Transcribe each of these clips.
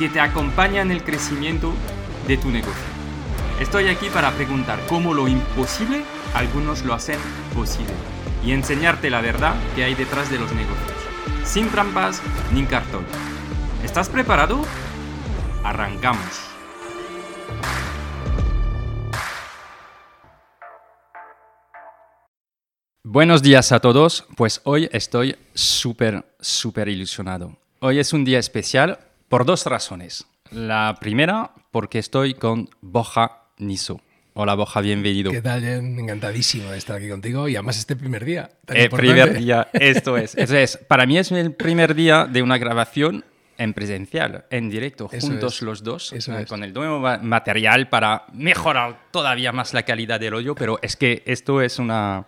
que te acompaña en el crecimiento de tu negocio. Estoy aquí para preguntar cómo lo imposible algunos lo hacen posible y enseñarte la verdad que hay detrás de los negocios, sin trampas ni cartón. ¿Estás preparado? Arrancamos. Buenos días a todos, pues hoy estoy súper, súper ilusionado. Hoy es un día especial por dos razones. La primera, porque estoy con Boja Niso. Hola Boja, bienvenido. ¿Qué tal, Jen? Encantadísimo de estar aquí contigo y además este primer día. El primer día, esto es. Entonces, para mí es el primer día de una grabación en presencial, en directo, Eso juntos es. los dos, Eso eh, es. con el nuevo ma- material para mejorar todavía más la calidad del audio, pero es que esto es una,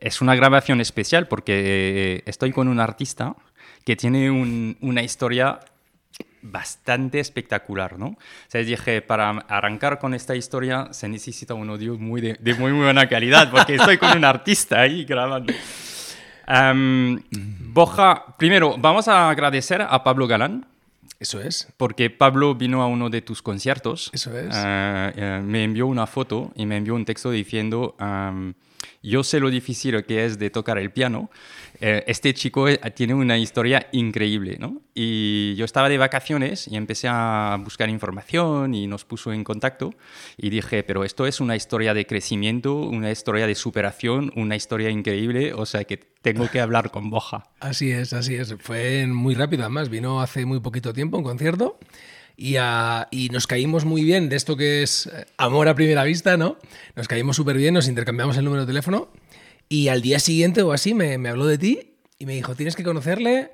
es una grabación especial porque eh, estoy con un artista que tiene un- una historia bastante espectacular, ¿no? O sea, dije, para arrancar con esta historia se necesita un audio muy de, de muy, muy buena calidad, porque estoy con un artista ahí grabando. Am, Boja, primero, vamos a agradecer a Pablo Galán, Eso es. porque Pablo vino a uno de tus conciertos. Eso es. Eh, eh, me envió una foto y me envió un texto diciendo, am, yo sé lo difícil que es de tocar el piano. Eh, este chico eh, tiene una historia increíble, ¿no? Y yo estaba de vacaciones y empecé a buscar información y nos puso en contacto y dije, pero esto es una historia de crecimiento, una historia de superación, una historia increíble, o sea que tengo que hablar con Boja. Así es, así es. Fue muy rápido, además. Vino hace muy poquito tiempo un concierto y, ah, y nos caímos muy bien de esto que es eh, amor a primera vista, ¿no? Nos caímos súper bien, nos intercambiamos el número de teléfono y al día siguiente o así me, me habló de ti y me dijo, tienes que conocerle.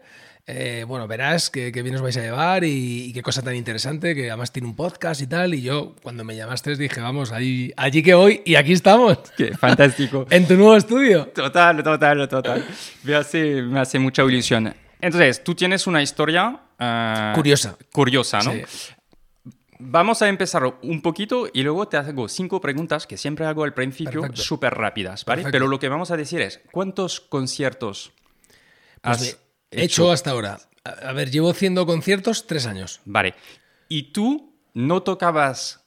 eh, bueno, verás qué, qué bien os vais a llevar y, y qué cosa tan interesante, que además tiene un podcast y tal. Y yo, cuando me llamaste, dije, vamos, allí, allí que voy y aquí estamos, Qué fantástico. en tu nuevo estudio. Total, total, total. Me hace, me hace mucha ilusión. Entonces, tú tienes una historia... eh, Curiosa. Curiosa, ¿no? Sí. Vamos a empezar un poquito y luego te hago cinco preguntas que siempre hago al principio, súper rápidas, ¿vale? Perfecto. Pero lo que vamos a decir es, ¿cuántos conciertos Pues has hecho hasta ahora. A, ver, llevo haciendo conciertos tres años. Vale. ¿Y tú no tocabas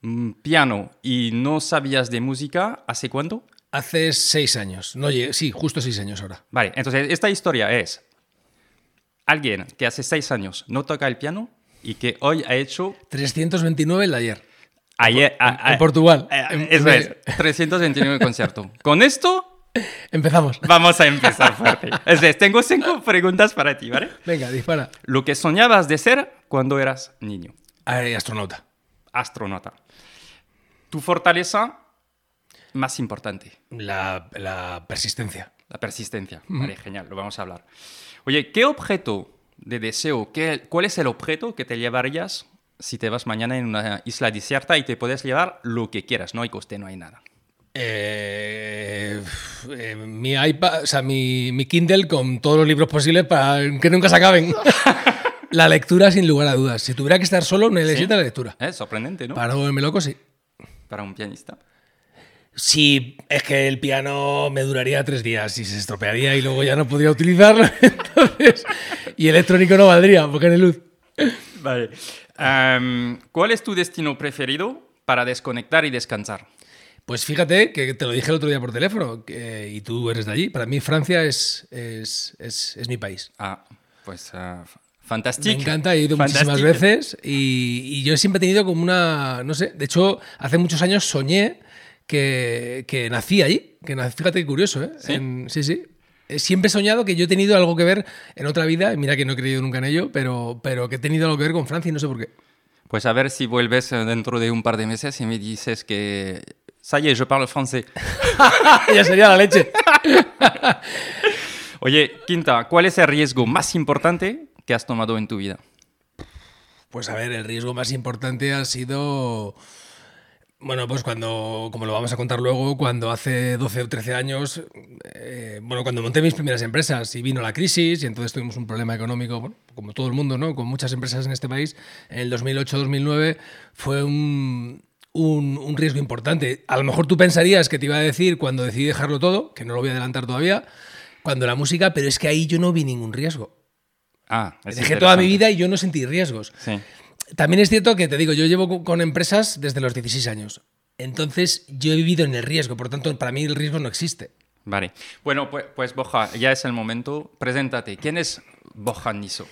mm, piano y no sabías de música hace cuánto? Hace seis años. No, sí, justo seis años ahora. Vale, entonces esta historia es alguien que hace seis años no toca el piano y que hoy ha hecho 329 el de ayer. ayer a- en a- Portugal. eh, En- eso en- es, 329 conciertos. Con esto Empezamos. vamos a empezar fuerte. Es decir, tengo cinco preguntas para ti, ¿vale? Venga, dispara. Lo que soñabas de ser cuando eras niño, Ay, astronauta. astronauta. Tu fortaleza más importante. La, la persistencia. La persistencia. Vale, genial, lo vamos a hablar. Oye, ¿qué objeto de deseo, qué, cuál es el objeto que te llevarías si te vas mañana en una isla desierta y te puedes llevar lo que quieras? No hay coste, no hay nada. Eh, eh, mi iPad, o sea, mi, mi Kindle con todos los libros posibles para que nunca se acaben. la lectura, sin lugar a dudas. Si tuviera que estar solo, necesita la lectura. Es sorprendente, ¿no? Para no volverme loco, sí. Para un pianista. Sí, es que el piano me duraría tres días y se estropearía y luego ya no podría utilizarlo. Entonces, y electrónico no valdría, porque no hay luz. Vale. Em, ¿Cuál es tu destino preferido para desconectar y descansar? Pues fíjate que te lo dije el otro día por teléfono que- y tú eres de allí. Para mí Francia es, es, es, es mi país. Ah, pues ah, Fantástico. Me encanta, he ido muchísimas veces y, y, yo siempre he tenido como una, no sé, de hecho, hace muchos años soñé que, que nací allí, que nací, fíjate qué curioso, ¿eh? ¿Sí? En, sí, sí. Siempre he soñado que yo he tenido algo que ver en otra vida, y mira que no he creído nunca en ello, pero, pero que he tenido algo que ver con Francia y no sé por qué. Pues a ver si vuelves eh, dentro de un par de meses y me dices que... Ça y est, je parle français. ya sería la leche. Oye, Quinta, ¿cuál es el riesgo más importante que has tomado en tu vida? Pues a ver, el riesgo más importante ha sido... Bueno, pues cuando, como lo vamos a contar luego, cuando hace 12 o 13 años, eh, bueno, cuando monté mis primeras empresas y vino la crisis y entonces tuvimos un problema económico, bueno, como todo el mundo, ¿no? Con muchas empresas en este país, en el 2008-2009 fue un, un, un, riesgo importante. A lo mejor tú pensarías que te iba a decir cuando decidí dejarlo todo, que no lo voy a adelantar todavía, cuando la música, pero es que ahí yo no vi ningún riesgo. Ah, Dejé toda mi vida y yo no sentí riesgos. Sí. También es cierto que te digo, yo llevo con empresas desde los 16 años. Entonces yo he vivido en el riesgo, por tanto para mí el riesgo no existe. Vale. Bueno, pues, pues Borja, ya es el momento. Preséntate. ¿Quién es Borja Niso?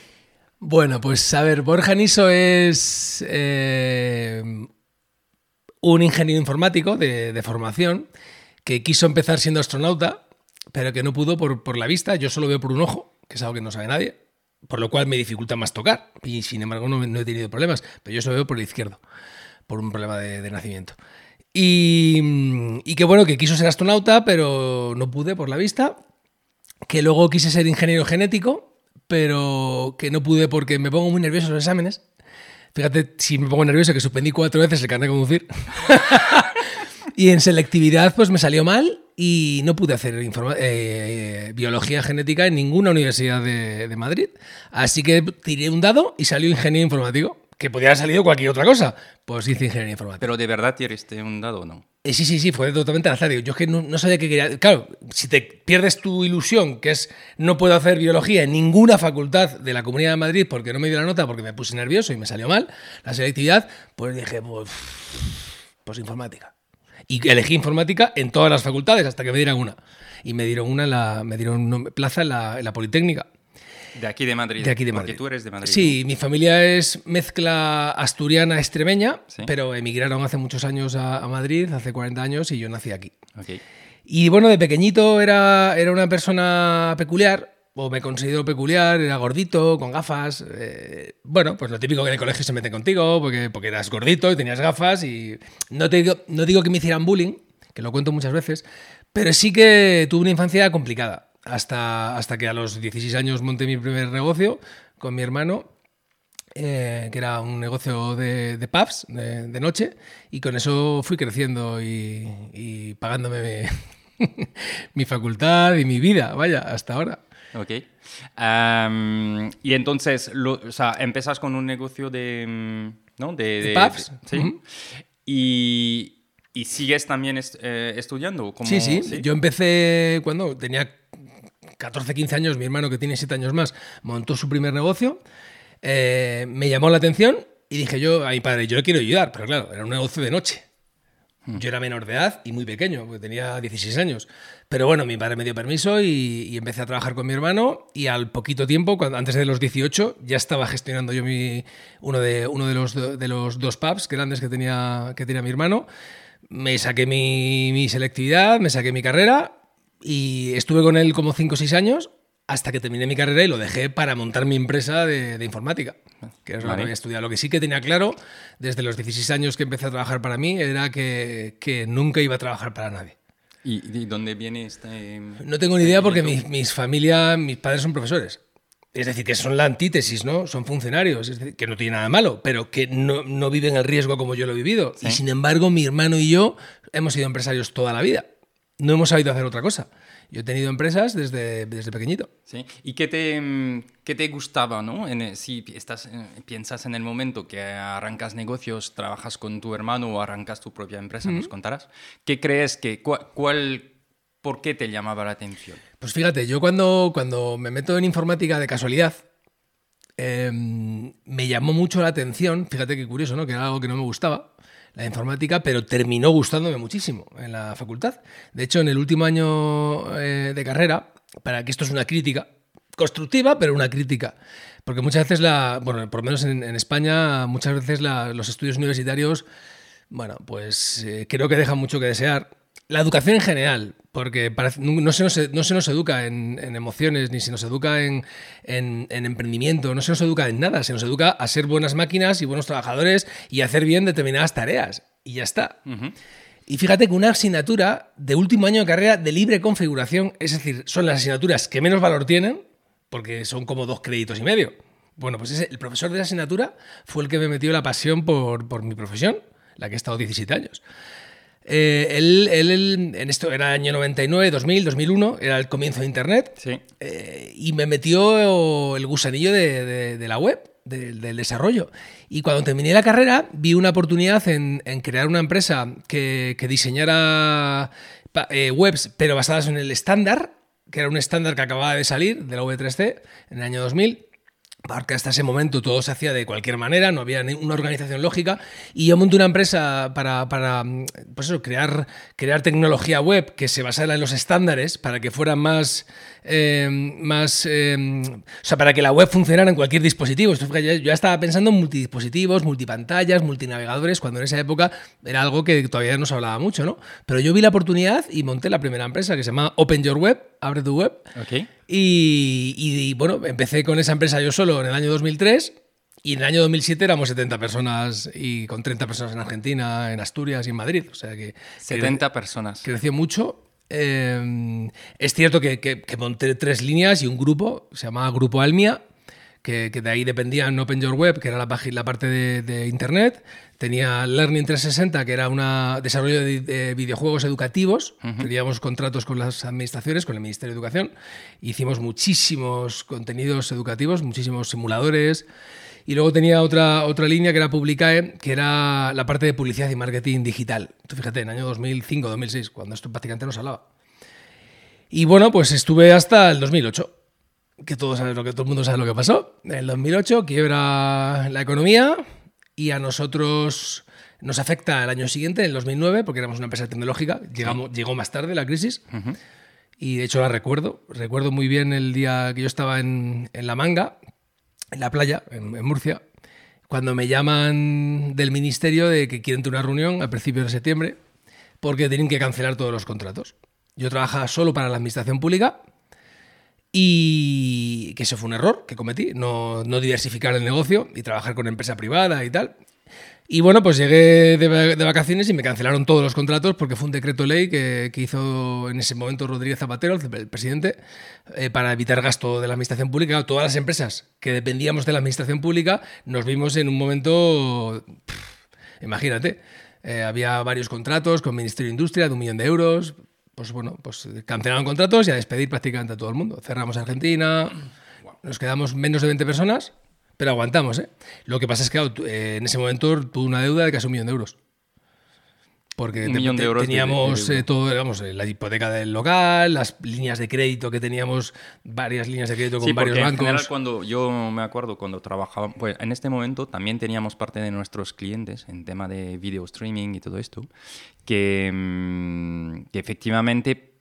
Bueno, pues a ver, Borja Niso es eh, un ingeniero informático de, de, formación que quiso empezar siendo astronauta, pero que no pudo por, por la vista. Yo solo veo por un ojo, que es algo que no sabe nadie por lo cual me dificulta más tocar. Y sin embargo no, no he tenido problemas, pero yo eso veo por el izquierdo, por un problema de, de nacimiento. Y, y, que bueno, que quiso ser astronauta, pero no pude por la vista. Que luego quise ser ingeniero genético, pero que no pude porque me pongo muy nervioso en los exámenes. Fíjate, si me pongo nervioso, que suspendí cuatro veces el carnet de conducir. y en selectividad, pues me salió mal y no pude hacer eh, biología genética en ninguna universidad de, de, Madrid. Así que tiré un dado y salió ingeniero informático, que podría haber salido cualquier otra cosa. Pues hice ingeniería informática. ¿Pero de verdad tiraste un dado o no? Eh, sí, sí, sí, fue totalmente al azar. Yo es que no, no, sabía qué quería. Claro, si te pierdes tu ilusión, que es no puedo hacer biología en ninguna facultad de la Comunidad de Madrid porque no me dio la nota, porque me puse nervioso y me salió mal la selectividad, pues dije, pues, pues informática. Y elegí informática en todas las facultades hasta que me dieran una. Y me dieron una, la, me dieron una plaza en la, en la, Politécnica. De aquí de Madrid. De aquí de Madrid. Porque tú eres de Madrid. Sí, ¿no? mi familia es mezcla asturiana extremeña, ¿Sí? pero emigraron hace muchos años a, a, Madrid, hace 40 años, y yo nací aquí. Okay. Y bueno, de pequeñito era, era una persona peculiar, o me considero peculiar, era gordito, con gafas. Eh, bueno, pues lo típico que en el colegio se meten contigo, porque, porque eras gordito y tenías gafas. Y no, te digo, no digo que me hicieran bullying, que lo cuento muchas veces, pero sí que tuve una infancia complicada. Hasta, hasta que a los 16 años monté mi primer negocio con mi hermano, eh, que era un negocio de, de pubs de, de, noche, y con eso fui creciendo y, y pagándome mi, mi facultad y mi vida, vaya, hasta ahora. Ok. Um, y entonces, lo, o sea, empezas con un negocio de... ¿no? De, de, pubs. De, sí. Uh -huh. y, y, sigues también est eh, estudiando. Como, sí, sí, sí, Yo empecé cuando tenía 14, 15 años. Mi hermano, que tiene 7 años más, montó su primer negocio. Eh, me llamó la atención y dije yo a mi padre, yo quiero ayudar. Pero claro, era un negocio de noche. Yo era menor de edad y muy pequeño, porque tenía 16 años. Pero bueno, mi padre me dio permiso y, y, empecé a trabajar con mi hermano y al poquito tiempo, cuando, antes de los 18, ya estaba gestionando yo mi, uno, de, uno de, los, de los dos pubs grandes que tenía, que tenía mi hermano. Me saqué mi, mi selectividad, me saqué mi carrera y estuve con él como 5 o 6 años hasta que terminé mi carrera y lo dejé para montar mi empresa de, de informática, que es lo vale. que había estudiado. Lo que sí que tenía claro desde los 16 años que empecé a trabajar para mí era que, que nunca iba a trabajar para nadie. ¿Y de dónde viene este...? No tengo ni idea porque mi, mis familia, mis padres son profesores. Es decir, que son la antítesis, ¿no? Son funcionarios, es decir, que no tiene nada malo, pero que no, no viven el riesgo como yo lo he vivido. ¿Sí? Y sin embargo, mi hermano y yo hemos sido empresarios toda la vida. No hemos sabido hacer otra cosa. Yo he tenido empresas desde, desde pequeñito. Sí. ¿Y qué te, qué te gustaba, no? En, si estás, piensas en el momento que arrancas negocios, trabajas con tu hermano o arrancas tu propia empresa, mm -hmm. nos contarás. ¿Qué crees que, cuál, cuál, por qué te llamaba la atención? Pues fíjate, yo cuando, cuando me meto en informática de casualidad, eh, me llamó mucho la atención, fíjate qué curioso, ¿no? Que era algo que no me gustaba, la informática, pero terminó gustándome muchísimo en la facultad. De hecho, en el último año eh, de carrera, para que esto es una crítica, constructiva, pero una crítica. Porque muchas veces, la, bueno, por lo menos en, España, muchas veces los estudios universitarios, bueno, pues eh, creo que dejan mucho que desear. La educación en general, porque no, se nos, no, se nos, educa en, emociones, ni se nos educa en, emprendimiento, no se nos educa en nada, se nos educa a ser buenas máquinas y buenos trabajadores y hacer bien determinadas tareas. Y ya está. Y fíjate que una asignatura de último año de carrera de libre configuración, es decir, son las asignaturas que menos valor tienen, porque son como dos créditos y medio. Bueno, pues ese, el profesor de la asignatura fue el que me metió la pasión por, por mi profesión, la que he estado 17 años. Eh, él, en esto era año 99, 2000, 2001, era el comienzo de Internet. Sí. Eh, y me metió el gusanillo de, la web, del desarrollo. Y cuando terminé la carrera, vi una oportunidad en, crear una empresa que, diseñara eh, webs, pero basadas en el estándar, que era un estándar que acababa de salir de la V3C en el año 2000 porque hasta ese momento todo se hacía de cualquier manera, no había una organización lógica, y yo monté una empresa para, para pues eso, crear, crear tecnología web que se basara en los estándares para que fuera más, eh, más eh, o sea, para que la web funcionara en cualquier dispositivo. Yo ya estaba pensando en multidispositivos, multipantallas, multinavegadores, cuando en esa época era algo que todavía no se hablaba mucho, ¿no? Pero yo vi la oportunidad y monté la primera empresa que se llama Open Your Web, Abre tu Web. Okay. Y, bueno, empecé con esa empresa yo solo en el año 2003 y en el año 2007 éramos 70 personas y con 30 personas en Argentina, en Asturias y en Madrid. O sea que... 70 personas. Creció mucho. Eh, es cierto que, que, monté tres líneas y un grupo, se llamaba Grupo Almia, que, de ahí dependían Open Your Web, que era la, la parte de, Internet, tenía Learning 360, que era un desarrollo de, videojuegos educativos, teníamos contratos con las administraciones, con el Ministerio de Educación, hicimos muchísimos contenidos educativos, muchísimos simuladores, y luego tenía otra, otra línea que era Publicae, que era la parte de publicidad y marketing digital. Tú fíjate, en el año 2005-2006, cuando esto prácticamente no se hablaba. Y bueno, pues estuve hasta el 2008 que todo, sabe lo que todo el mundo sabe lo que pasó. En el 2008 quiebra la economía y a nosotros nos afecta el año siguiente, en el 2009, porque éramos una empresa tecnológica. Llegamos, Llegó más tarde la crisis. Y de hecho la recuerdo. Recuerdo muy bien el día que yo estaba en, La Manga, en la playa, en, Murcia, cuando me llaman del ministerio de que quieren tener una reunión a principios de septiembre porque tienen que cancelar todos los contratos. Yo trabajaba solo para la administración pública y que eso fue un error que cometí, no, no diversificar el negocio y trabajar con empresa privada y tal. Y bueno, pues llegué de, vacaciones y me cancelaron todos los contratos porque fue un decreto ley que, hizo en ese momento Rodríguez Zapatero, el presidente, eh, para evitar gasto de la administración pública. Todas las empresas que dependíamos de la administración pública nos vimos en un momento, imagínate, eh, había varios contratos con Ministerio de Industria de un millón de euros, pues bueno, pues cancelaron contratos y a despedir prácticamente a todo el mundo. Cerramos Argentina, nos quedamos menos de 20 personas, pero aguantamos, ¿eh? Lo que pasa es que eh, en ese momento tuve una deuda de casi un millón de euros. Porque teníamos eh, todo, digamos, eh, la hipoteca del local, las líneas de crédito que teníamos, varias líneas de crédito con varios bancos. En general, cuando yo me acuerdo cuando trabajaba, pues en este momento también teníamos parte de nuestros clientes en tema de video streaming y todo esto, que, mm, que efectivamente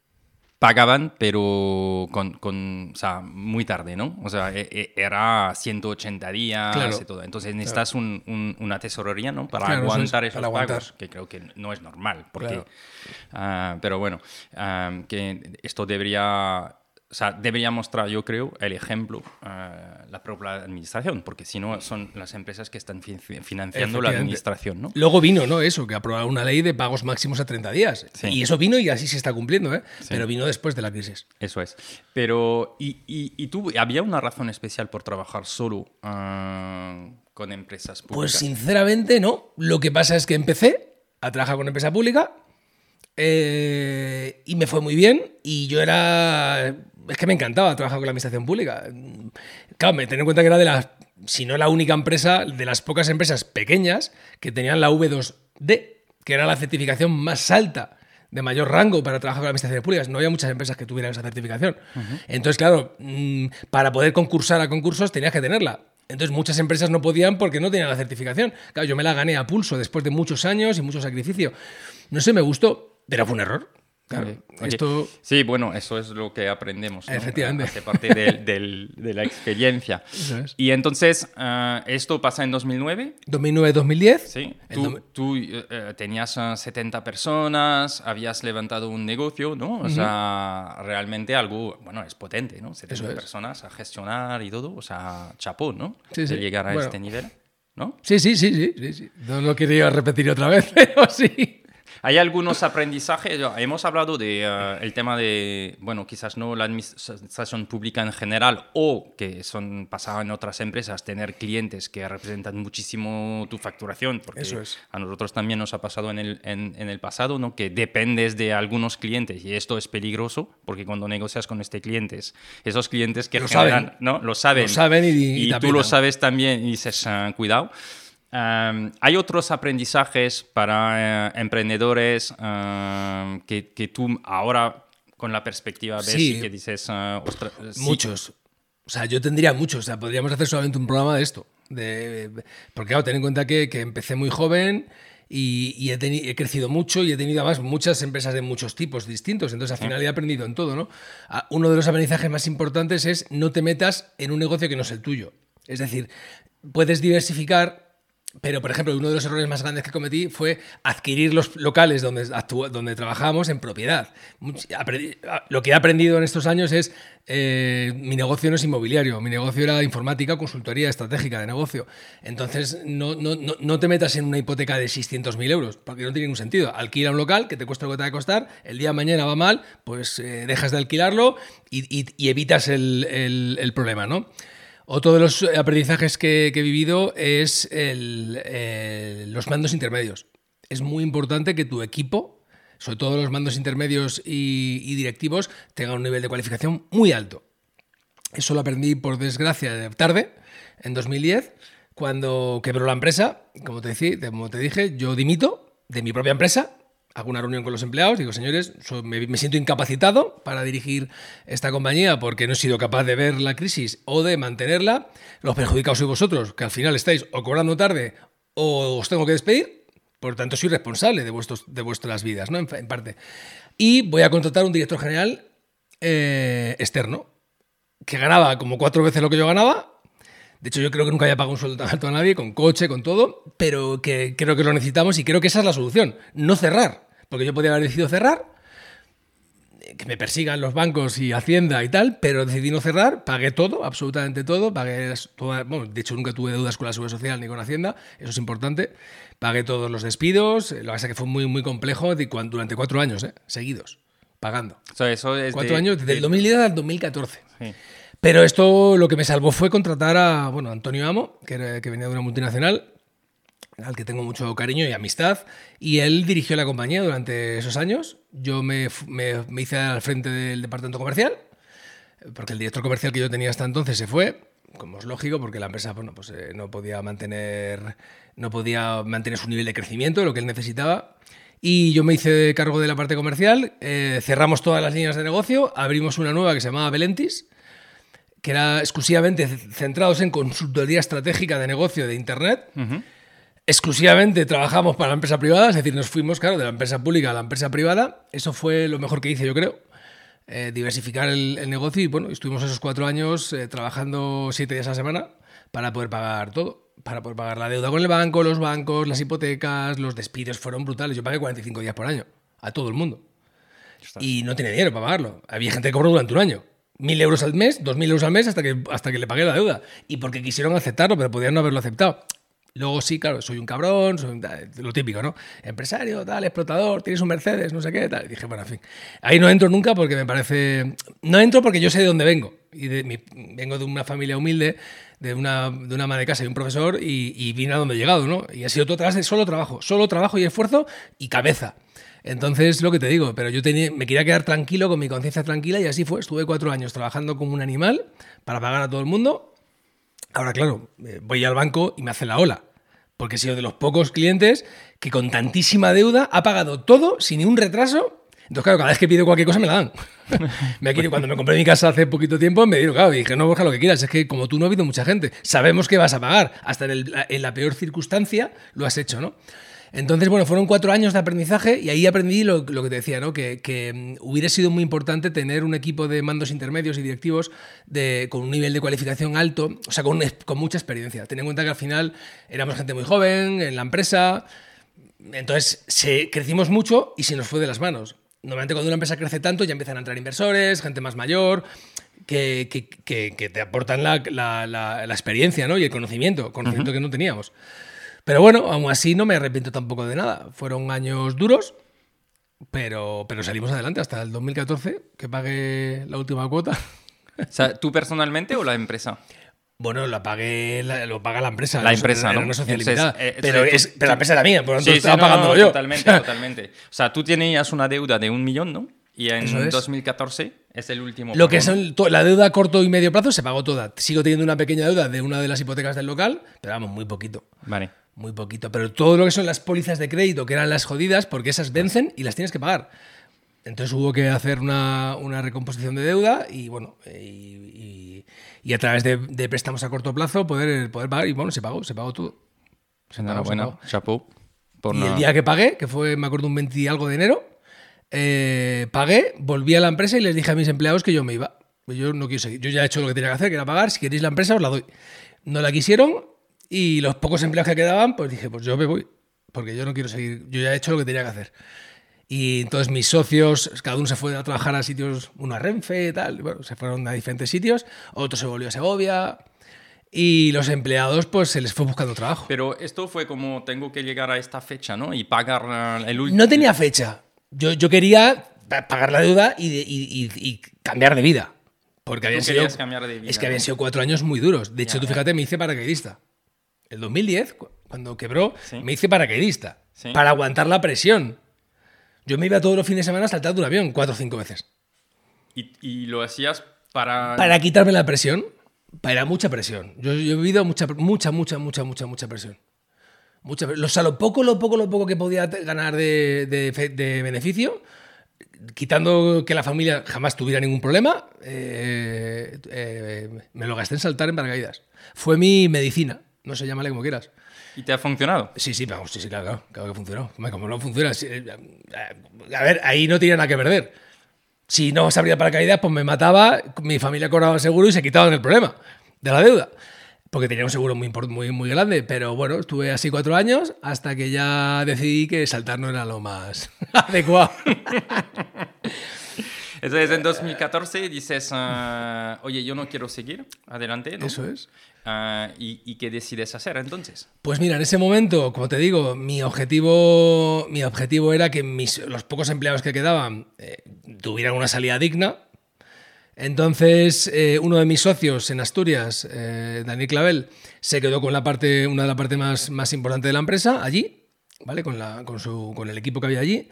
pagaban, pero con, con, o sea, muy tarde, ¿no? O sea, e, e, era 180 días y todo. Entonces necesitas un, una tesorería, ¿no? Para aguantar esos pagos, que creo que no es normal. Porque, ah, pero bueno, ah, que esto debería o sea, debería mostrar, yo creo, el ejemplo uh, la propia administración, porque si no son las empresas que están financiando la administración, ¿no? Luego vino, ¿no? Eso, que aprobaron una ley de pagos máximos a 30 días. Y eso vino y así se está cumpliendo, ¿eh? Pero vino después de la crisis. Eso es. Pero, ¿y, y, tú, había una razón especial por trabajar solo uh, con empresas públicas? Pues sinceramente no. Lo que pasa es que empecé a trabajar con empresa pública eh, y me fue muy bien y yo era es que me encantaba trabajar con la administración pública. Claro, me ten en cuenta que era de las, si no la única empresa, de las pocas empresas pequeñas que tenían la V2D, que era la certificación más alta de mayor rango para trabajar con la administración pública. No había muchas empresas que tuvieran esa certificación. Entonces, claro, mm, para poder concursar a concursos tenías que tenerla. Entonces muchas empresas no podían porque no tenían la certificación. Claro, yo me la gané a pulso después de muchos años y mucho sacrificio. No sé, me gustó, pero fue un error Claro, Ok, ok. esto... Sí, bueno, eso es lo que aprendemos. ¿no? Efectivamente. Hace parte del- del- de la experiencia. Es. Y entonces, eh, ¿esto pasa en 2009? 2009-2010. Sí. El Tú, tú, eh, eh, tenías eh, 70 personas, habías levantado un negocio, ¿no? O sea, realmente algo, bueno, es potente, ¿no? 70 Eso es. personas a gestionar y todo, o sea, chapó, ¿no? Sí, De sí. llegar a Bueno. este nivel, ¿no? Sí, sí, sí, sí, sí. No lo quería repetir otra vez, pero sí. Hay algunos aprendizajes, hemos hablado de eh, el tema de, bueno, quizás no la administración pública en general o que son pasadas en otras empresas, tener clientes que representan muchísimo tu facturación, porque Eso es. a nosotros también nos ha pasado en el, en, en el pasado, ¿no? Que dependes de algunos clientes y esto es peligroso porque cuando negocias con este clientes, esos clientes que Lo generan, saben. ¿no? Lo saben. Lo saben y- y te tú lo sabes también y dices, "Ah, cuidado. Um, hay otros aprendizajes para eh, emprendedores um, que, que tú ahora con la perspectiva ves Sí. y que dices, "Ostras, sí". Muchos. O sea, yo tendría muchos. O sea, podríamos hacer solamente un programa de esto. De, porque, claro, ten en cuenta que, que empecé muy joven y, y he, teni- he crecido mucho y he tenido además muchas empresas de muchos tipos distintos. Entonces, al final he aprendido en todo, ¿no? Ah, Uno de los aprendizajes más importantes es no te metas en un negocio que no es el tuyo. Es decir, puedes diversificar pero, por ejemplo, uno de los errores más grandes que cometí fue adquirir los locales donde, donde trabajábamos en propiedad. Aprendí- Lo que he aprendido en estos años es, eh, mi negocio no es inmobiliario, mi negocio era informática, consultoría estratégica de negocio. Entonces, no, no, no, no te metas en una hipoteca de 600.000 euros, porque no tiene ningún sentido. Alquila un local que te cuesta lo que te va a costar, el día de mañana va mal, pues eh, dejas de alquilarlo y, y- y evitas el, el- el problema, ¿no? Otro de los aprendizajes que, he vivido es eh, los mandos intermedios. Es muy importante que tu equipo, sobre todo los mandos intermedios y, directivos, tengan un nivel de cualificación muy alto. Eso lo aprendí, por desgracia, tarde, en 2010, cuando quebró la empresa. Como te, decí- como te dije, yo dimito de mi propia empresa, hago una reunión con los empleados, digo, señores, so- me, me siento incapacitado para dirigir esta compañía porque no he sido capaz de ver la crisis o de mantenerla. Los perjudicados sois vosotros, que al final estáis o cobrando tarde o os tengo que despedir. Por tanto, soy responsable de, vuestros, de vuestras vidas, ¿no? En, en parte. Y voy a contratar un director general eh, externo que ganaba como cuatro veces lo que yo ganaba. De hecho, yo creo que nunca había pagado un sueldo tan alto a nadie, con coche, con todo, pero que creo que lo necesitamos y creo que esa es la solución. No cerrar, porque yo podía haber decidido cerrar, que me persigan los bancos y Hacienda y tal, pero decidí no cerrar, pagué todo, absolutamente todo, pagué toda- bueno, de hecho nunca tuve deudas con la Seguridad Social ni con Hacienda, eso es importante, pagué todos los despidos, lo que pasa es que fue muy, muy complejo de durante cuatro años, eh, seguidos, pagando. O sea, eso es Cuatro de- años, desde el 2010 al 2014. Sí. Pero esto lo que me salvó fue contratar a bueno, Antonio Amo, que, era- que venía de una multinacional, al que tengo mucho cariño y amistad, y él dirigió la compañía durante esos años. Yo me, hice al frente del departamento comercial, porque el director comercial que yo tenía hasta entonces se fue, como es lógico, porque la empresa pues, eh, no, podía mantener, no podía mantener su nivel de crecimiento, lo que él necesitaba. Y yo me hice cargo de la parte comercial, eh, cerramos todas las líneas de negocio, abrimos una nueva que se llamaba Belentis, que era exclusivamente centrados en consultoría estratégica de negocio de Internet. Exclusivamente trabajamos para la empresa privada, es decir, nos fuimos, claro, de la empresa pública a la empresa privada. Eso fue lo mejor que hice, yo creo. Eh, diversificar el, el negocio y bueno, estuvimos esos cuatro años eh, trabajando siete días a la semana para poder pagar todo. Para poder pagar la deuda con el banco, los bancos, las hipotecas, los despidos fueron brutales. Yo pagué 45 días por año a todo el mundo y no tenía dinero para pagarlo. Había gente que cobró durante un año. Mil euros al mes, dos mil euros al mes hasta que, hasta que le pagué la deuda. Y porque quisieron aceptarlo, pero podían no haberlo aceptado. Luego sí, claro, soy un cabrón, soy lo típico, ¿no? Empresario, tal, explotador, tienes un Mercedes, no sé qué, tal. Y dije, bueno, en fin. Ahí no entro nunca porque me parece... No entro porque yo sé de dónde vengo. Y de mi- vengo de una familia humilde, de una, de una ama de casa y un profesor, y, y vine a donde he llegado, ¿no? Y ha sido todo tras solo trabajo. Solo trabajo y esfuerzo y cabeza. Entonces, lo que te digo, pero yo me quería quedar tranquilo, con mi conciencia tranquila, y así fue. Estuve cuatro años trabajando como un animal para pagar a todo el mundo. Ahora, claro, eh, voy al banco y me hace la ola. Porque he sido de los pocos clientes que con tantísima deuda ha pagado todo sin ni un retraso. Entonces, claro, cada vez que pido cualquier cosa me la dan. me quiero, cuando me compré mi casa hace poquito tiempo, me dieron, claro, y dije, no, busca lo que quieras. Es que como tú no ha habido mucha gente. Sabemos que vas a pagar. Hasta en la peor circunstancia lo has hecho, ¿no? Entonces, bueno, fueron cuatro años de aprendizaje y ahí aprendí lo, lo que te decía, ¿no? Que, que, mm, hubiera sido muy importante tener un equipo de mandos intermedios y directivos de, con un nivel de cualificación alto, o sea, con, con mucha experiencia. Ten en cuenta que al final éramos gente muy joven en la empresa, entonces se, crecimos mucho y se nos fue de las manos. Normalmente cuando una empresa crece tanto ya empiezan a entrar inversores, gente más mayor, que, que, que te aportan la, la, la, la, experiencia ¿no? y el conocimiento, conocimiento uh -huh. que no teníamos. Pero bueno, aún así no me arrepiento tampoco de nada. Fueron años duros, pero, pero salimos adelante hasta el 2014, que pagué la última cuota. O sea, ¿tú personalmente o la empresa? Bueno, la pagué, la, lo paga la empresa. La empresa, ¿no? una sociedad Entonces, limitada. eh, pero, es, pero la empresa era mía, por lo tanto Sí, sí, estaba no, pagándolo yo. Totalmente, totalmente. O sea, tú tenías una deuda de un millón, ¿no? Y en es. 2014 es el último. Lo que to- la deuda a corto y medio plazo se pagó toda. Sigo teniendo una pequeña deuda de una de las hipotecas del local, pero vamos, muy poquito. Vale. Muy poquito. Pero todo lo que son las pólizas de crédito, que eran las jodidas, porque esas vencen y las tienes que pagar. Entonces hubo que hacer una, una recomposición de deuda y bueno, y, y- y a través de, de préstamos a corto plazo poder, poder pagar. Y bueno, se pagó, se pagó todo. Se pagó, se Enhorabuena, pagó. chapeau. Por Y el día que pagué, que fue, me acuerdo, un 20 y algo de enero, eh, pagué, volví a la empresa y les dije a mis empleados que yo me iba. Yo no quiero seguir. Yo ya he hecho lo que tenía que hacer, que era pagar. Si queréis la empresa, os la doy. No la quisieron y los pocos empleados que quedaban, pues dije, pues yo me voy. Porque yo no quiero seguir. Yo ya he hecho lo que tenía que hacer. Y entonces mis socios, cada uno se fue a trabajar a sitios, uno a Renfe y tal, bueno, se fueron a diferentes sitios, otro se volvió a Segovia. Y los empleados, pues se les fue buscando trabajo. Pero esto fue como tengo que llegar a esta fecha, ¿no? Y pagar el último. No tenía fecha. Yo, yo quería pa- pagar la deuda y, y- y- y cambiar de vida. Porque habían sido, cambiar de vida, es que habían ¿no? sido cuatro años muy duros. De hecho, Ya, tú fíjate, me hice paracaidista. El 2010, cu- cuando quebró, Sí. me hice paracaidista. Sí. Para aguantar la presión. Yo me iba todos los fines de semana a saltar de un avión cuatro o cinco veces. Y, y lo hacías para. Para quitarme la presión. Para mucha presión. Yo, yo he vivido mucha, mucha, mucha, mucha, mucha, mucha presión. Mucha, pre- o sea, lo poco, lo poco, lo poco que podía ganar de, de de beneficio, quitando que la familia jamás tuviera ningún problema, eh, eh, me lo gasté en saltar en paracaídas. Fue mi medicina. No sé, llámale como quieras. ¿Y te ha funcionado? Sí, sí, vamos, sí, sí, claro, claro, claro que funcionó. Hombre, Como no funciona. sí, eh, a ver, ahí no tiene nada que perder. Si no se abría paracaídas, pues me mataba, mi familia cobraba el seguro y se quitaban el problema de la deuda. Porque tenía un seguro muy, muy, muy grande. Pero bueno, estuve así cuatro años hasta que ya decidí que saltar no era lo más adecuado. Entonces en 2014 dices, ah, oye, yo no quiero seguir adelante, ¿no? Eso es. Ah, ¿y, ¿Y qué decides hacer entonces? Pues mira, en ese momento, como te digo, mi objetivo, mi objetivo era que los pocos empleados que quedaban eh, tuvieran una salida digna. Entonces, eh, uno de mis socios en Asturias, eh, Daniel Clavel, se quedó con la parte, una de la parte más, más importante de la empresa allí, ¿vale? Con, la, con, su, con el equipo que había allí.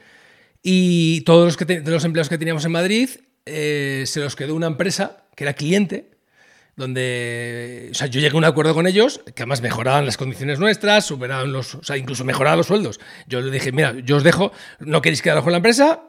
Y todos los, que te- los empleados que teníamos en Madrid eh, se los quedó una empresa que era cliente, donde o sea, yo llegué a un acuerdo con ellos que además mejoraban las condiciones nuestras, superaban los, o sea, incluso mejoraban los sueldos. Yo les dije, mira, yo os dejo, no queréis quedaros con la empresa,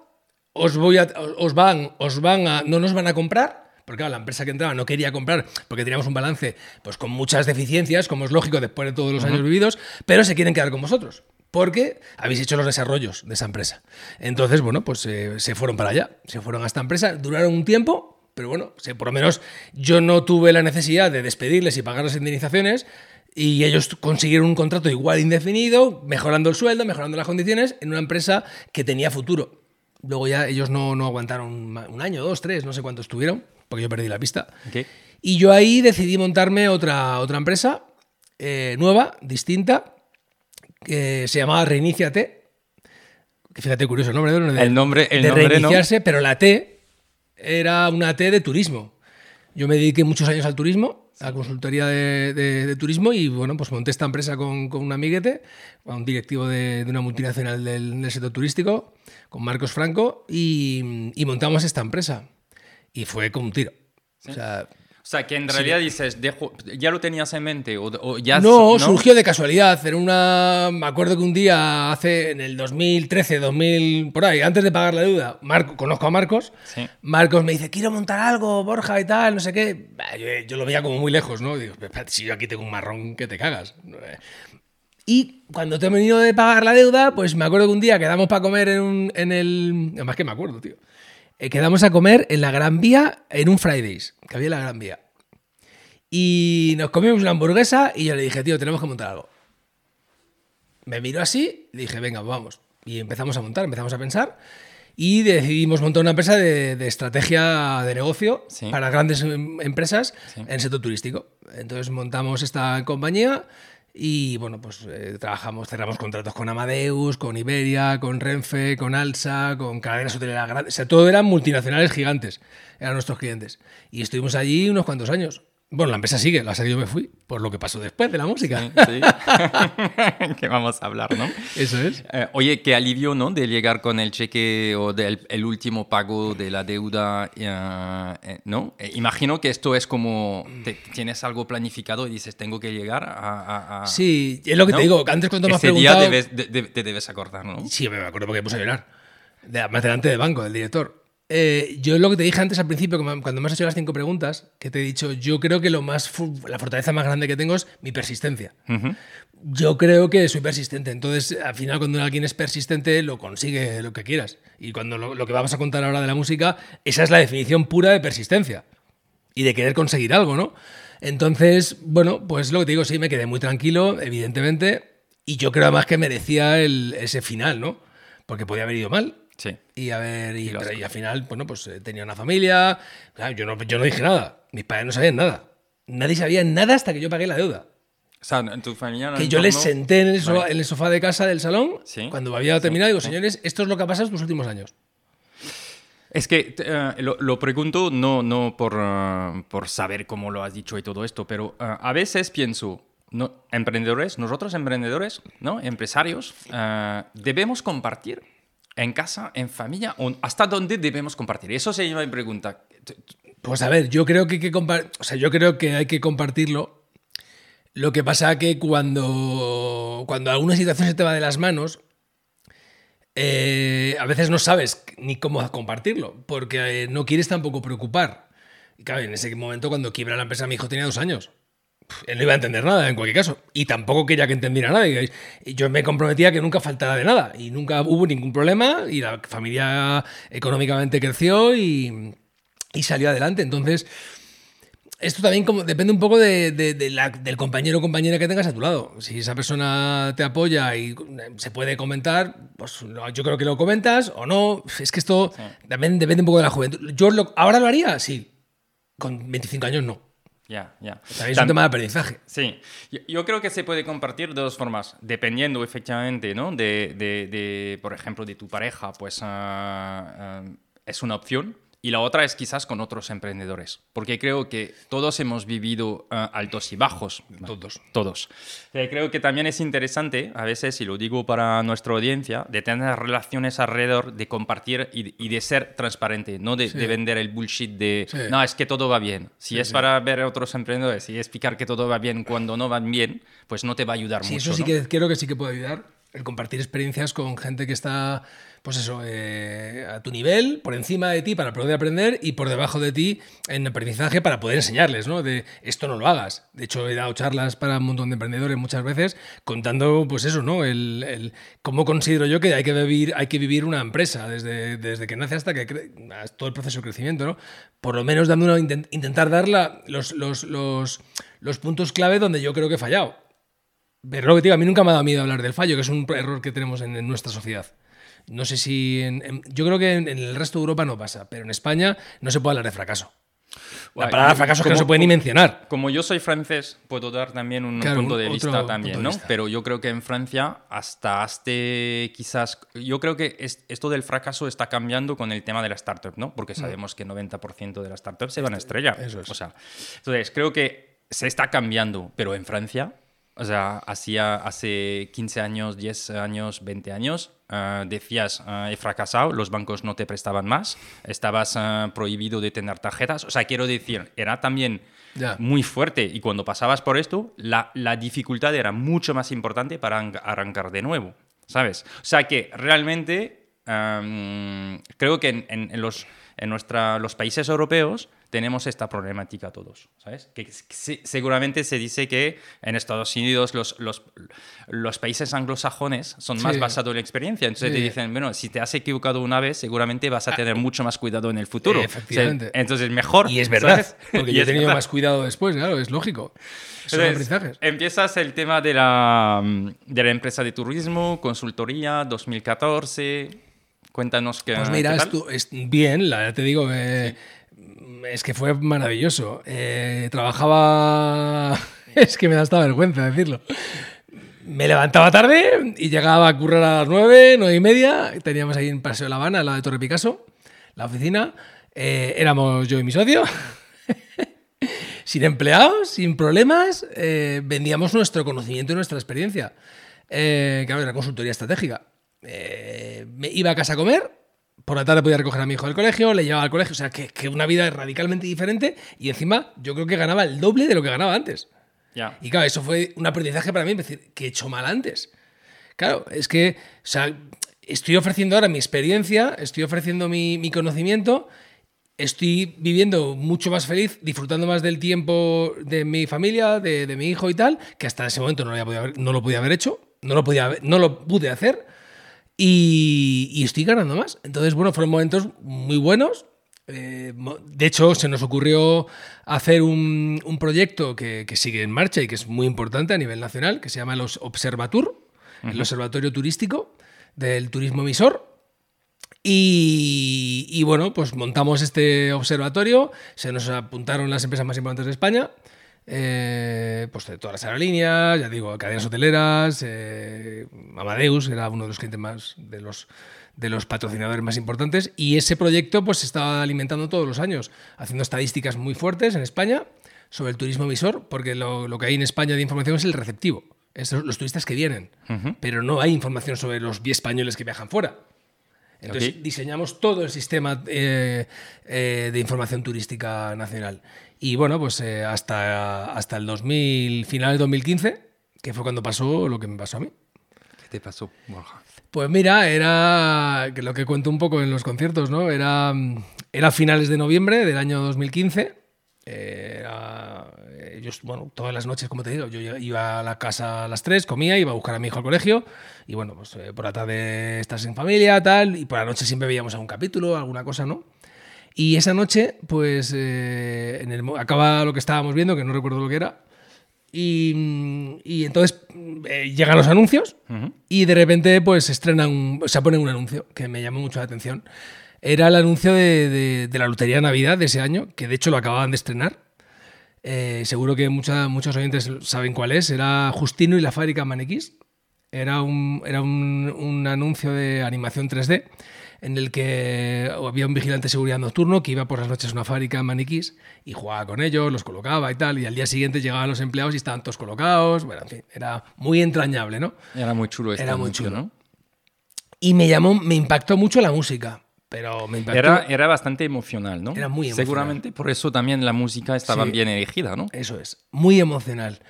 os voy a, os van, os van a, no nos van a comprar. Porque claro, la empresa que entraba no quería comprar porque teníamos un balance pues, con muchas deficiencias, como es lógico después de todos los años vividos, pero se quieren quedar con vosotros porque habéis hecho los desarrollos de esa empresa. Entonces, bueno, pues eh, se fueron para allá, se fueron a esta empresa, duraron un tiempo, pero bueno, por lo menos yo no tuve la necesidad de despedirles y pagar las indemnizaciones y ellos consiguieron un contrato igual indefinido, mejorando el sueldo, mejorando las condiciones, en una empresa que tenía futuro. Luego ya ellos no, no aguantaron un año, dos, tres, no sé cuántos tuvieron, porque yo perdí la pista. Y yo ahí decidí montarme otra, otra empresa eh, nueva, distinta, que se llamaba Reiníciate. Que fíjate, curioso el nombre. ¿no? De, El nombre- el de nombre no. reiniciarse, pero la T era una T de turismo. Yo me dediqué muchos años al turismo, a la consultoría de, de- de turismo, y bueno, pues monté esta empresa con, con un amiguete, a un directivo de, de una multinacional del, del sector turístico, con Marcos Franco, y, y montamos esta empresa. Y fue con un tiro. O sea, sea, que en realidad dices, dejo, ¿ya lo tenías en mente? ¿O, o ya no, surgió de casualidad. Era una. Me acuerdo que un día, hace en el 2013, 2000, por ahí, antes de pagar la deuda, Marco, conozco a Marcos. Sí. Marcos me dice, quiero montar algo, Borja y tal, no sé qué. Yo, yo lo veía como muy lejos, ¿no? Digo, "Espérate, si yo aquí tengo un marrón que te cagas. Y Y cuando te he venido de pagar la deuda, pues me acuerdo que un día quedamos para comer en, un, en el... Además que me acuerdo, tío. Eh, quedamos a comer en la Gran Vía en un Fridays, que había en la Gran Vía. Y nos comimos una hamburguesa y yo le dije, tío, tenemos que montar algo. Me miró así dije, venga, vamos. Y empezamos a montar, empezamos a pensar y decidimos montar una empresa de, de estrategia de negocio Sí. para grandes em- empresas Sí. en sector turístico. Entonces montamos esta compañía y bueno, pues eh, trabajamos, cerramos contratos con Amadeus, con Iberia, con Renfe, con Alsa, con cadenas hoteleras grandes. O sea, todo eran multinacionales gigantes, eran nuestros clientes. Y estuvimos allí unos cuantos años. Bueno, la empresa sigue, la serie yo me fui, por lo que pasó después de la música. Sí. que vamos a hablar, ¿no? Eso es. Eh, oye, qué alivio, ¿no? De llegar con el cheque o del el último pago de la deuda, eh, eh, ¿no? Eh, imagino que esto es como te- tienes algo planificado y dices, tengo que llegar a... a- a- Sí, es lo que ¿no? te digo, antes cuando me has Ese día preguntado... debes- de- de- te debes acordar, ¿no? Sí, me acuerdo porque me puse a llorar. De, más delante del banco, del director. Eh, yo lo que te dije antes al principio, cuando me has hecho las cinco preguntas, que te he dicho, yo creo que lo más la fortaleza más grande que tengo es mi persistencia. Yo creo que soy persistente. Entonces, al final, cuando alguien es persistente, lo consigue lo que quieras. Y cuando lo, lo que vamos a contar ahora de la música, esa es la definición pura de persistencia. Y de querer conseguir algo, ¿no? Entonces, bueno, pues lo que te digo, sí, me quedé muy tranquilo, evidentemente. Y yo creo además que merecía el- ese final, ¿no? Porque podía haber ido mal. Sí. Y a ver, y, Y pero- al final, bueno, pues eh, tenía una familia. Claro, yo, no, yo no dije nada. Mis padres no sabían nada. Nadie sabía nada hasta que yo pagué la deuda. O sea, en tu familia... en el Que yo les senté en el, so- Vale. en el sofá de casa del salón, Sí. cuando había terminado, y digo, señores, esto es lo que ha pasado en los últimos años. Es que eh, lo, lo pregunto no, no por, eh, por saber cómo lo has dicho y todo esto, pero a veces pienso, no, emprendedores, nosotros emprendedores, ¿no? empresarios, debemos compartir en casa, en familia, hasta dónde debemos compartir. Eso sería mi pregunta. Pues a ver, yo creo que hay que, o sea, yo creo que, hay que compartirlo. Lo que pasa que cuando, cuando alguna situación se te va de las manos, eh, a veces no sabes ni cómo compartirlo, porque eh, no quieres tampoco preocupar. Y claro, en ese momento cuando quiebra la empresa mi hijo tenía dos años. Él no iba a entender nada en cualquier caso. Y tampoco quería que entendiera nada. Y yo me comprometía a que nunca faltara de nada. Y nunca hubo ningún problema. Y la familia económicamente creció y, y salió adelante. Entonces, esto también como, depende un poco de, de- de la- del compañero o compañera que tengas a tu lado. Si esa persona te apoya y eh, se puede comentar, pues yo creo que lo comentas o no. Es que esto también depende un poco de la juventud. Yo lo- ahora lo haría, sí. Con 25 años no. Ya, ya. También es un tema de aprendizaje. Sí, yo, yo creo que se puede compartir de dos formas, dependiendo efectivamente, ¿no? De, de- de, por ejemplo, de tu pareja, pues ah, ah, es una opción. Y la otra es quizás con otros emprendedores, porque creo que todos hemos vivido ah, altos y bajos. Todos. Todos. Eh, creo que también es interesante, a veces, y lo digo para nuestra audiencia, de tener relaciones alrededor, de compartir y, y de ser transparente, no de, de vender el bullshit de, Sí. no, es que todo va bien. Si es para ver a otros emprendedores y explicar que todo va bien cuando no van bien, pues no te va a ayudar Sí, mucho. eso sí ¿no? que creo que sí que puede ayudar. El compartir experiencias con gente que está, pues eso, eh, a tu nivel, por encima de ti para poder aprender y por debajo de ti en aprendizaje para poder enseñarles, ¿no? De esto no lo hagas. De hecho, he dado charlas para un montón de emprendedores muchas veces contando, pues eso, ¿no? El, cómo considero yo que hay que vivir, hay que una empresa desde, desde que nace hasta que hasta todo el proceso de crecimiento, ¿no? Por lo menos dando intentar dar los, los, los, los puntos clave donde yo creo que he fallado. Pero lo que a mí nunca me ha dado miedo hablar del fallo, que es un error que tenemos en, en nuestra sociedad. No sé si. en- en- yo creo que en, en el resto de Europa no pasa, pero en España no se puede hablar de fracaso. La palabra fracaso es que no se puede ni mencionar. Como yo soy francés, puedo dar también un Claro, punto un de vista también, de ¿no? vista. Pero yo creo que en Francia, hasta este quizás. Yo creo que es- esto del fracaso está cambiando con el tema de la startup, ¿no? Porque sabemos que 90% de las startups se van a estrellar. Mm. Eso es. O sea, entonces creo que se está cambiando, pero en Francia. O sea, hacía hace 15 años, 10 años, 20 años, ah, decías, ah, he fracasado, los bancos no te prestaban más, estabas ah, prohibido de tener tarjetas. O sea, quiero decir, era también muy fuerte y cuando pasabas por esto, la, la dificultad era mucho más importante para arran- arrancar de nuevo, ¿sabes? O sea que realmente creo que en, en- en los, en nuestra, los países europeos tenemos esta problemática todos, ¿sabes? Que, seguramente se dice que en Estados Unidos los, los, los países anglosajones son más basados en la experiencia. Entonces te dicen, bueno, si te has equivocado una vez, seguramente vas a ah, tener mucho más cuidado en el futuro. Efectivamente. entonces, mejor. Y es verdad, porque yo he tenido más cuidado después, claro, es lógico. Entonces, empiezas el tema de la, de la empresa de turismo, consultoría, 2014. Cuéntanos qué. Pues mira, es bien, la, te digo, eh, es que fue maravilloso. Eh, trabajaba. es que me da esta vergüenza decirlo. Me levantaba tarde y llegaba a currar a las nueve, nueve y media. Teníamos ahí en Paseo de La Habana, al lado de Torre Picasso, la oficina. Eh, éramos yo y mi socio. sin empleados, sin problemas. Vendíamos nuestro conocimiento y nuestra experiencia. claro, era consultoría estratégica. Me iba a casa a comer por la tarde podía recoger a mi hijo del colegio, le llevaba al colegio, o sea, que, una vida radicalmente diferente y encima yo creo que ganaba el doble de lo que ganaba antes. Y claro, eso fue un aprendizaje para mí, decir, que he hecho mal antes. Claro, es que, o sea, estoy ofreciendo ahora mi experiencia, estoy ofreciendo mi, conocimiento, estoy viviendo mucho más feliz, disfrutando más del tiempo de mi familia, de, mi hijo y tal, que hasta ese momento no lo, podía haber, no lo podía haber hecho, no lo, podía, no lo pude hacer. Y, estoy ganando más. Entonces, bueno, fueron momentos muy buenos. Eh, de hecho, se nos ocurrió hacer un, proyecto que, sigue en marcha y que es muy importante a nivel nacional, que se llama los Observatur, el Observatorio Turístico del Turismo Emisor. Y, y, bueno, pues montamos este observatorio, se nos apuntaron las empresas más importantes de España eh, pues de todas las aerolíneas, ya digo, cadenas hoteleras, eh, Amadeus era uno de los clientes más, de los, de los patrocinadores más importantes, y ese proyecto pues se estaba alimentando todos los años, haciendo estadísticas muy fuertes en España sobre el turismo visor, porque lo, lo que hay en España de información es el receptivo, es los turistas que vienen, pero no hay información sobre los españoles que viajan fuera. Entonces diseñamos todo el sistema eh, de información turística nacional. Y bueno, pues eh, hasta, hasta el 2000, finales de 2015, que fue cuando pasó lo que me pasó a mí. ¿Qué te pasó, Pues mira, era lo que cuento un poco en los conciertos, ¿no? Era, era finales de noviembre del año 2015. Era, yo, bueno, todas las noches, como te digo, yo iba a la casa a las 3, comía, iba a buscar a mi hijo al colegio y bueno, pues eh, por la tarde estás en familia, tal, y por la noche siempre veíamos algún capítulo, alguna cosa, ¿no? Y esa noche, pues, eh, en el, acaba lo que estábamos viendo, que no recuerdo lo que era. Y, y entonces eh, llegan los anuncios y de repente, pues, estrenan, se pone un anuncio que me llamó mucho la atención. Era el anuncio de, de, la Lotería de Navidad de ese año, que de hecho lo acababan de estrenar. Eh, seguro que mucha, muchos oyentes saben cuál es. Era Justino y la fábrica Maniquís. Era un, era un, un anuncio de animación 3D en el que había un vigilante de seguridad nocturno que iba por las noches a una fábrica de maniquís y jugaba con ellos, los colocaba y tal, y al día siguiente llegaban los empleados y estaban todos colocados, bueno, en fin, era muy entrañable, ¿no? Era muy chulo este Era muy chulo, ¿no? Y me llamó, me impactó mucho la música. Pero me impactó. Era, era bastante emocional, ¿no? Era muy emocional. Seguramente por eso también la música estaba bien elegida, ¿no? Eso es, muy emocional.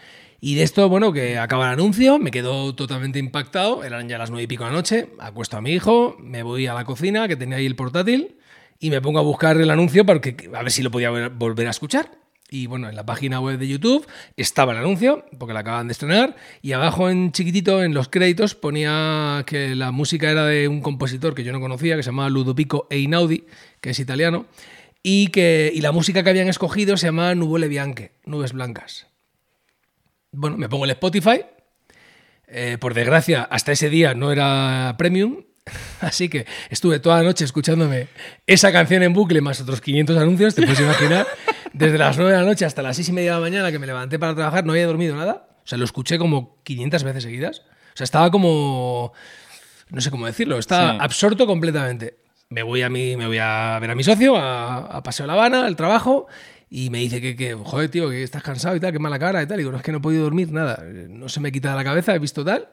Y de esto, bueno, que acaba el anuncio, me quedo totalmente impactado, eran ya las nueve y pico de la noche, acuesto a mi hijo, me voy a la cocina, que tenía ahí el portátil, y me pongo a buscar el anuncio para que, a ver si lo podía volver a escuchar. Y bueno, en la página web de YouTube estaba el anuncio, porque la acaban de estrenar, y abajo en chiquitito, en los créditos, ponía que la música era de un compositor que yo no conocía, que se llamaba Ludovico Einaudi, que es italiano, y, que, y la música que habían escogido se llamaba Nubole Bianche, Nubes Blancas. Bueno, me pongo el Spotify. Eh, por desgracia, hasta ese día no era premium. Así que estuve toda la noche escuchándome esa canción en bucle más otros 500 anuncios, te puedes imaginar. Desde las 9 de la noche hasta las 6 y media de la mañana que me levanté para trabajar, no había dormido nada. O sea, lo escuché como 500 veces seguidas. O sea, estaba como. No sé cómo decirlo, estaba absorto completamente. Me voy a, mí, me voy a ver a mi socio, a, a Paseo La Habana, al trabajo, y me dice que, que, joder, tío, que estás cansado y tal, que mala cara y tal. Y digo, no es que no he podido dormir nada, no se me quita de la cabeza, he visto tal.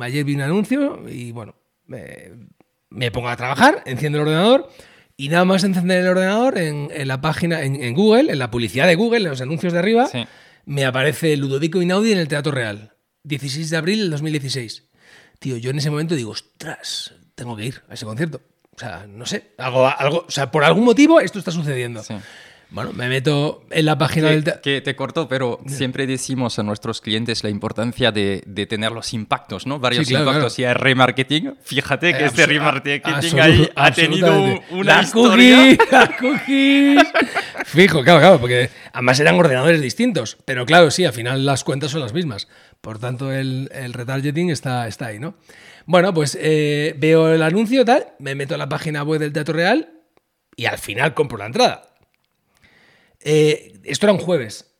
Ayer vi un anuncio y bueno, me, pongo a trabajar, enciendo el ordenador y nada más encender el ordenador en, la página, en, Google, en la publicidad de Google, en los anuncios de arriba, me aparece Ludovico Inaudi en el Teatro Real, 16 de abril del 2016. Tío, yo en ese momento digo, ostras, tengo que ir a ese concierto. O sea, no sé, algo, algo, o sea, por algún motivo esto está sucediendo. Bueno, me meto en la página Que, del... que te corto, pero siempre decimos a nuestros clientes la importancia de, de tener los impactos, ¿no? Varios Sí, claro, impactos. Y hay remarketing. Fíjate que Eh, este remarketing ahí ha tenido una la historia. Cookie, la cookies. Fijo, claro, claro, porque además eran ordenadores distintos. Pero claro, sí, al final las cuentas son las mismas. Por tanto, el, el retargeting está, está ahí, ¿no? Bueno, pues eh, veo el anuncio, tal, me meto a la página web del Teatro Real y al final compro la entrada. Eh, esto era un jueves.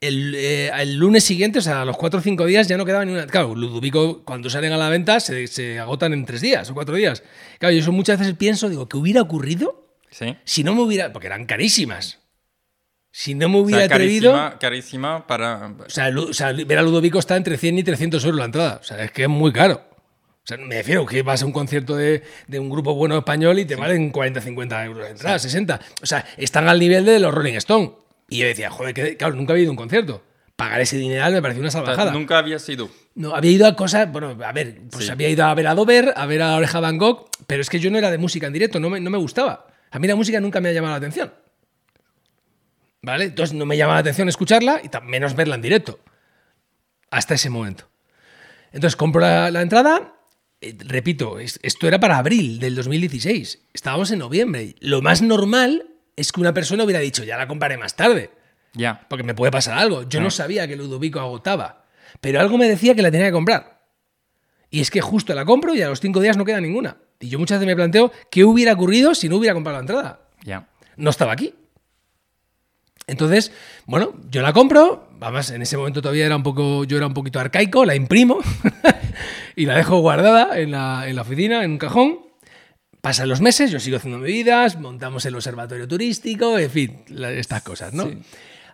El, eh, el lunes siguiente, o sea, a los cuatro o cinco días ya no quedaba ni una. Claro, Ludovico, cuando salen a la venta, se, se agotan en tres días o cuatro días. Claro, yo eso muchas veces pienso, digo, ¿qué hubiera ocurrido Sí. si no me hubiera. Porque eran carísimas. Si no me O hubiera sea, atrevido. carísima, carísima para... O sea, o sea, ver a Ludovico está entre 100 y 300 euros la entrada. O sea, es que es muy caro. O sea, me refiero que vas a un concierto de, de un grupo bueno español y te valen 40, 50 euros la entrada, 60. O sea, están al nivel de los Rolling Stone. Y yo decía, joder, que, claro, nunca había ido a un concierto. Pagar ese dineral me pareció una salvajada. nunca había sido. No, había ido a cosas, bueno, a ver, pues Sí. había ido a ver a Dover, a ver a Oreja Van Gogh, pero es que yo no era de música en directo, no me, no me gustaba. A mí la música nunca me ha llamado la atención. ¿Vale? Entonces no me llamaba la atención escucharla y menos verla en directo. Hasta ese momento. Entonces compro la, la entrada. Eh, repito, es- esto era para abril del 2016. Estábamos en noviembre. Lo más normal es que una persona hubiera dicho, ya la compraré más tarde Ya. porque me puede pasar algo. Yo no sabía que Ludovico agotaba, pero algo me decía que la tenía que comprar. Y es que justo la compro y a los cinco días no queda ninguna. Y yo muchas veces me planteo qué hubiera ocurrido si no hubiera comprado la entrada. Ya. No estaba aquí. Entonces, bueno, yo la compro, además en ese momento todavía era un poco, yo era un poquito arcaico, la imprimo y la dejo guardada en la, en la oficina, en un cajón. Pasan los meses, yo sigo haciendo medidas, montamos el observatorio turístico, en fin, la- estas cosas, ¿no?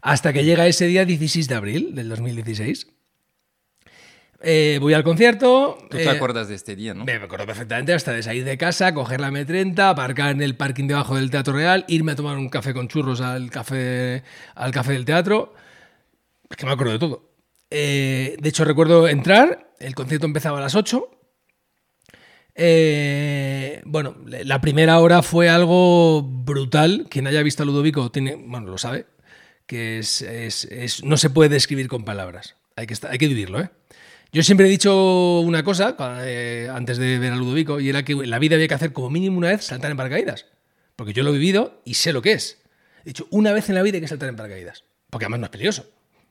Hasta que llega ese día 16 de abril del 2016. Eh, voy al concierto. Tú te eh, acuerdas de este día, ¿no? me acuerdo perfectamente hasta de salir de casa, coger la M30, aparcar en el parking debajo del Teatro Real, irme a tomar un café con churros al café, al café del teatro. Es que me acuerdo de todo. Eh, de hecho, recuerdo entrar, el concierto empezaba a las 8. Eh, bueno, la primera hora fue algo brutal. Quien haya visto a Ludovico tiene, bueno, lo sabe, que es, es- es- no se puede describir con palabras. Hay que, estar- hay que vivirlo, ¿eh? Yo siempre he dicho una cosa eh, antes de ver a Ludovico y era que en la vida había que hacer como mínimo una vez saltar en paracaídas. Porque yo lo he vivido y sé lo que es. He dicho, una vez en la vida hay que saltar en paracaídas. Porque además no es peligroso.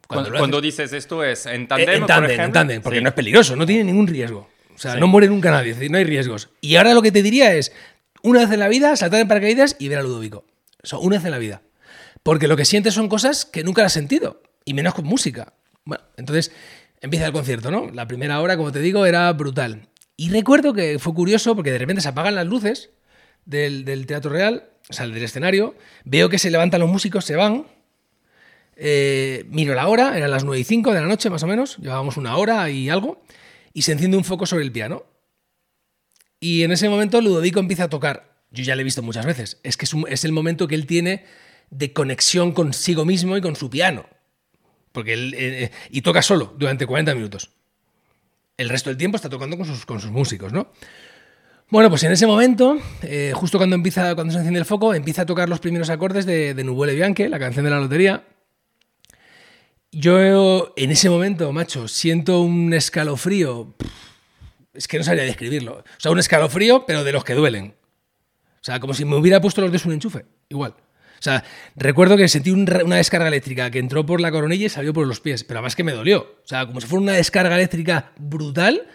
Cuando, cuando dices esto es en eh, tandem, en por tándem, en ejemplo. tándem, porque Sí. no es peligroso, no tiene ningún riesgo. O sea, Sí. no muere nunca nadie, es decir, no hay riesgos. Y ahora lo que te diría es, una vez en la vida, saltar en paracaídas y ver a Ludovico. O sea, una vez en la vida. Porque lo que sientes son cosas que nunca has sentido, y menos con música. Bueno, entonces empieza el concierto, ¿no? La primera hora, como te digo, era brutal. Y recuerdo que fue curioso porque de repente se apagan las luces del, Teatro Real, o sea, del escenario, veo que se levantan los músicos, se van, eh, miro la hora, eran las 9 y 5 de la noche más o menos, llevábamos una hora y algo, y se enciende un foco sobre el piano. Y en ese momento Ludovico empieza a tocar. Yo ya lo he visto muchas veces. Es que es, es el momento que él tiene de conexión consigo mismo y con su piano. Porque él, eh, eh, y toca solo durante 40 minutos. El resto del tiempo está tocando con sus, con sus músicos, ¿no? Bueno, pues en ese momento, eh, justo cuando empieza, cuando se enciende el foco, empieza a tocar los primeros acordes de, de Bianche, la canción de la lotería. Yo en ese momento, macho, siento un escalofrío. Es que no sabría describirlo. O sea, un escalofrío, pero de los que duelen. O sea, como si me hubiera puesto los dedos un enchufe. Igual. O sea, recuerdo que sentí una descarga eléctrica que entró por la coronilla y salió por los pies. Pero además que me dolió. O sea, como si fuera una descarga eléctrica brutal.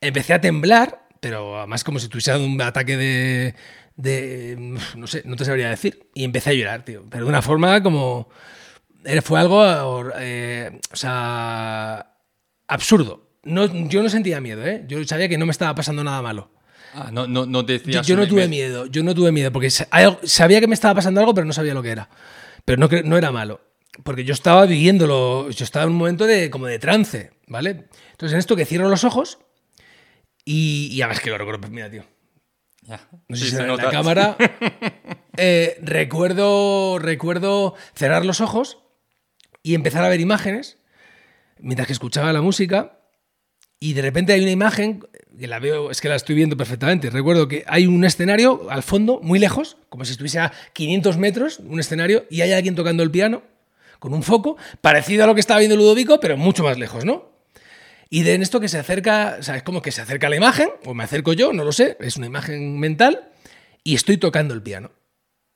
Empecé a temblar, pero además como si tuviese un ataque de. No sé, no te sabría decir. Y empecé a llorar, tío. Pero de una forma como. Fue algo, eh, o sea, absurdo. No, yo no sentía miedo, ¿eh? Yo sabía que no me estaba pasando nada malo. Ah, no, no, no Yo, decías... yo no tuve miedo, yo no tuve miedo, porque sabía que me estaba pasando algo, pero no sabía lo que era. Pero no, no era malo, porque yo estaba viviéndolo, yo estaba en un momento de, como de trance, ¿vale? Entonces en esto que cierro los ojos y, y además que lo recuerdo, pues mira, tío, Ya. no sé Sí, si se en la cámara. Eh, recuerdo, recuerdo cerrar los ojos y empezar a ver imágenes mientras que escuchaba la música. Y de repente hay una imagen, es que la estoy viendo perfectamente. Recuerdo que hay un escenario al fondo, muy lejos, como si estuviese a 500 metros, un escenario, y hay alguien tocando el piano con un foco, parecido a lo que estaba viendo Ludovico, pero mucho más lejos, ¿no? Y de esto que se acerca, o sea, es como que se acerca la imagen, o me acerco yo, no lo sé, es una imagen mental, y estoy tocando el piano.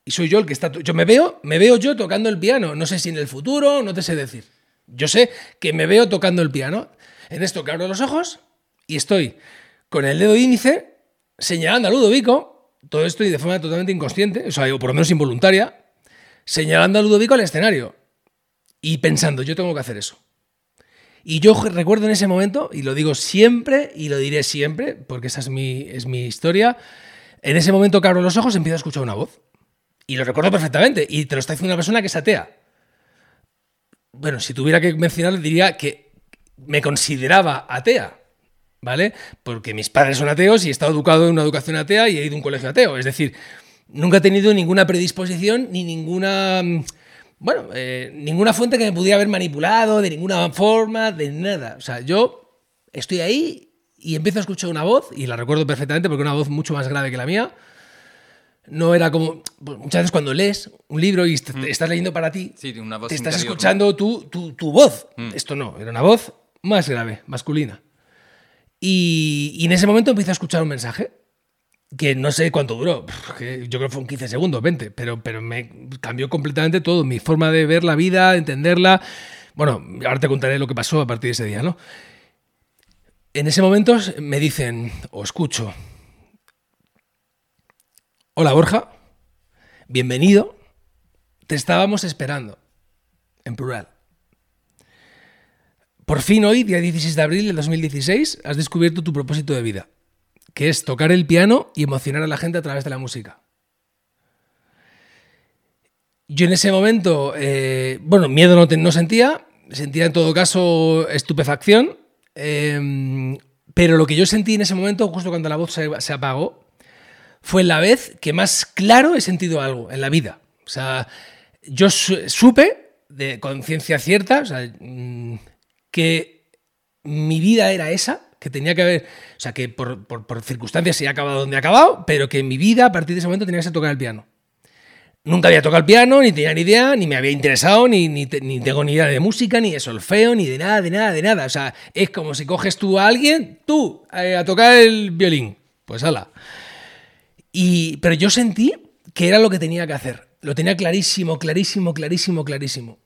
Y soy yo el que está. Yo me veo, me veo yo tocando el piano. No sé si en el futuro, no te sé decir. Yo sé que me veo tocando el piano. En esto que abro los ojos y estoy con el dedo índice señalando a Ludovico, todo esto y de forma totalmente inconsciente, o sea, por lo menos involuntaria, señalando a Ludovico al escenario y pensando, yo tengo que hacer eso. Y yo recuerdo en ese momento, y lo digo siempre y lo diré siempre, porque esa es mi, es mi historia, en ese momento que abro los ojos empiezo a escuchar una voz. Y lo recuerdo perfectamente, y te lo está diciendo una persona que es atea. Bueno, si tuviera que mencionar, diría que me consideraba atea, ¿vale? Porque mis padres son ateos y he estado educado en una educación atea y he ido a un colegio ateo. Es decir, nunca he tenido ninguna predisposición ni ninguna bueno, eh, ninguna fuente que me pudiera haber manipulado, de ninguna forma, de nada. O sea, yo estoy ahí y empiezo a escuchar una voz, y la recuerdo perfectamente porque una voz mucho más grave que la mía. No era como. pues, muchas veces cuando lees un libro y te- te estás leyendo para ti, Sí, de una voz te estás interior, ¿no? escuchando tu, tu- tu voz. Mm. Esto no, era una voz más grave, masculina. Y, en ese momento empiezo a escuchar un mensaje que no sé cuánto duró, yo creo que fueron 15 segundos, 20, pero, pero me cambió completamente todo, mi forma de ver la vida, entenderla. Bueno, ahora te contaré lo que pasó a partir de ese día, ¿no? En ese momento me dicen, o escucho, hola Borja, bienvenido, te estábamos esperando, en plural. Por fin hoy, día 16 de abril del 2016, has descubierto tu propósito de vida que es tocar el piano y emocionar a la gente a través de la música. Yo en ese momento, eh, bueno, miedo no, sentía, sentía en todo caso estupefacción, eh, pero lo que yo sentí en ese momento, justo cuando la voz se, se apagó, fue la vez que más claro he sentido algo en la vida. O sea, yo su- supe de conciencia cierta, o sea, mm, que mi vida era esa, que tenía que haber, o sea, que por, circunstancias se ha acabado donde ha acabado, pero que mi vida a partir de ese momento tenía que ser tocar el piano. Nunca había tocado el piano, ni tenía ni idea, ni me había interesado, ni, ni tengo ni idea de música, ni de solfeo, ni de nada, de nada, de nada. O sea, es como si coges tú a alguien, tú, eh, a tocar el violín. Pues ala. Y, pero yo sentí que era lo que tenía que hacer. Lo tenía clarísimo, clarísimo, clarísimo, clarísimo.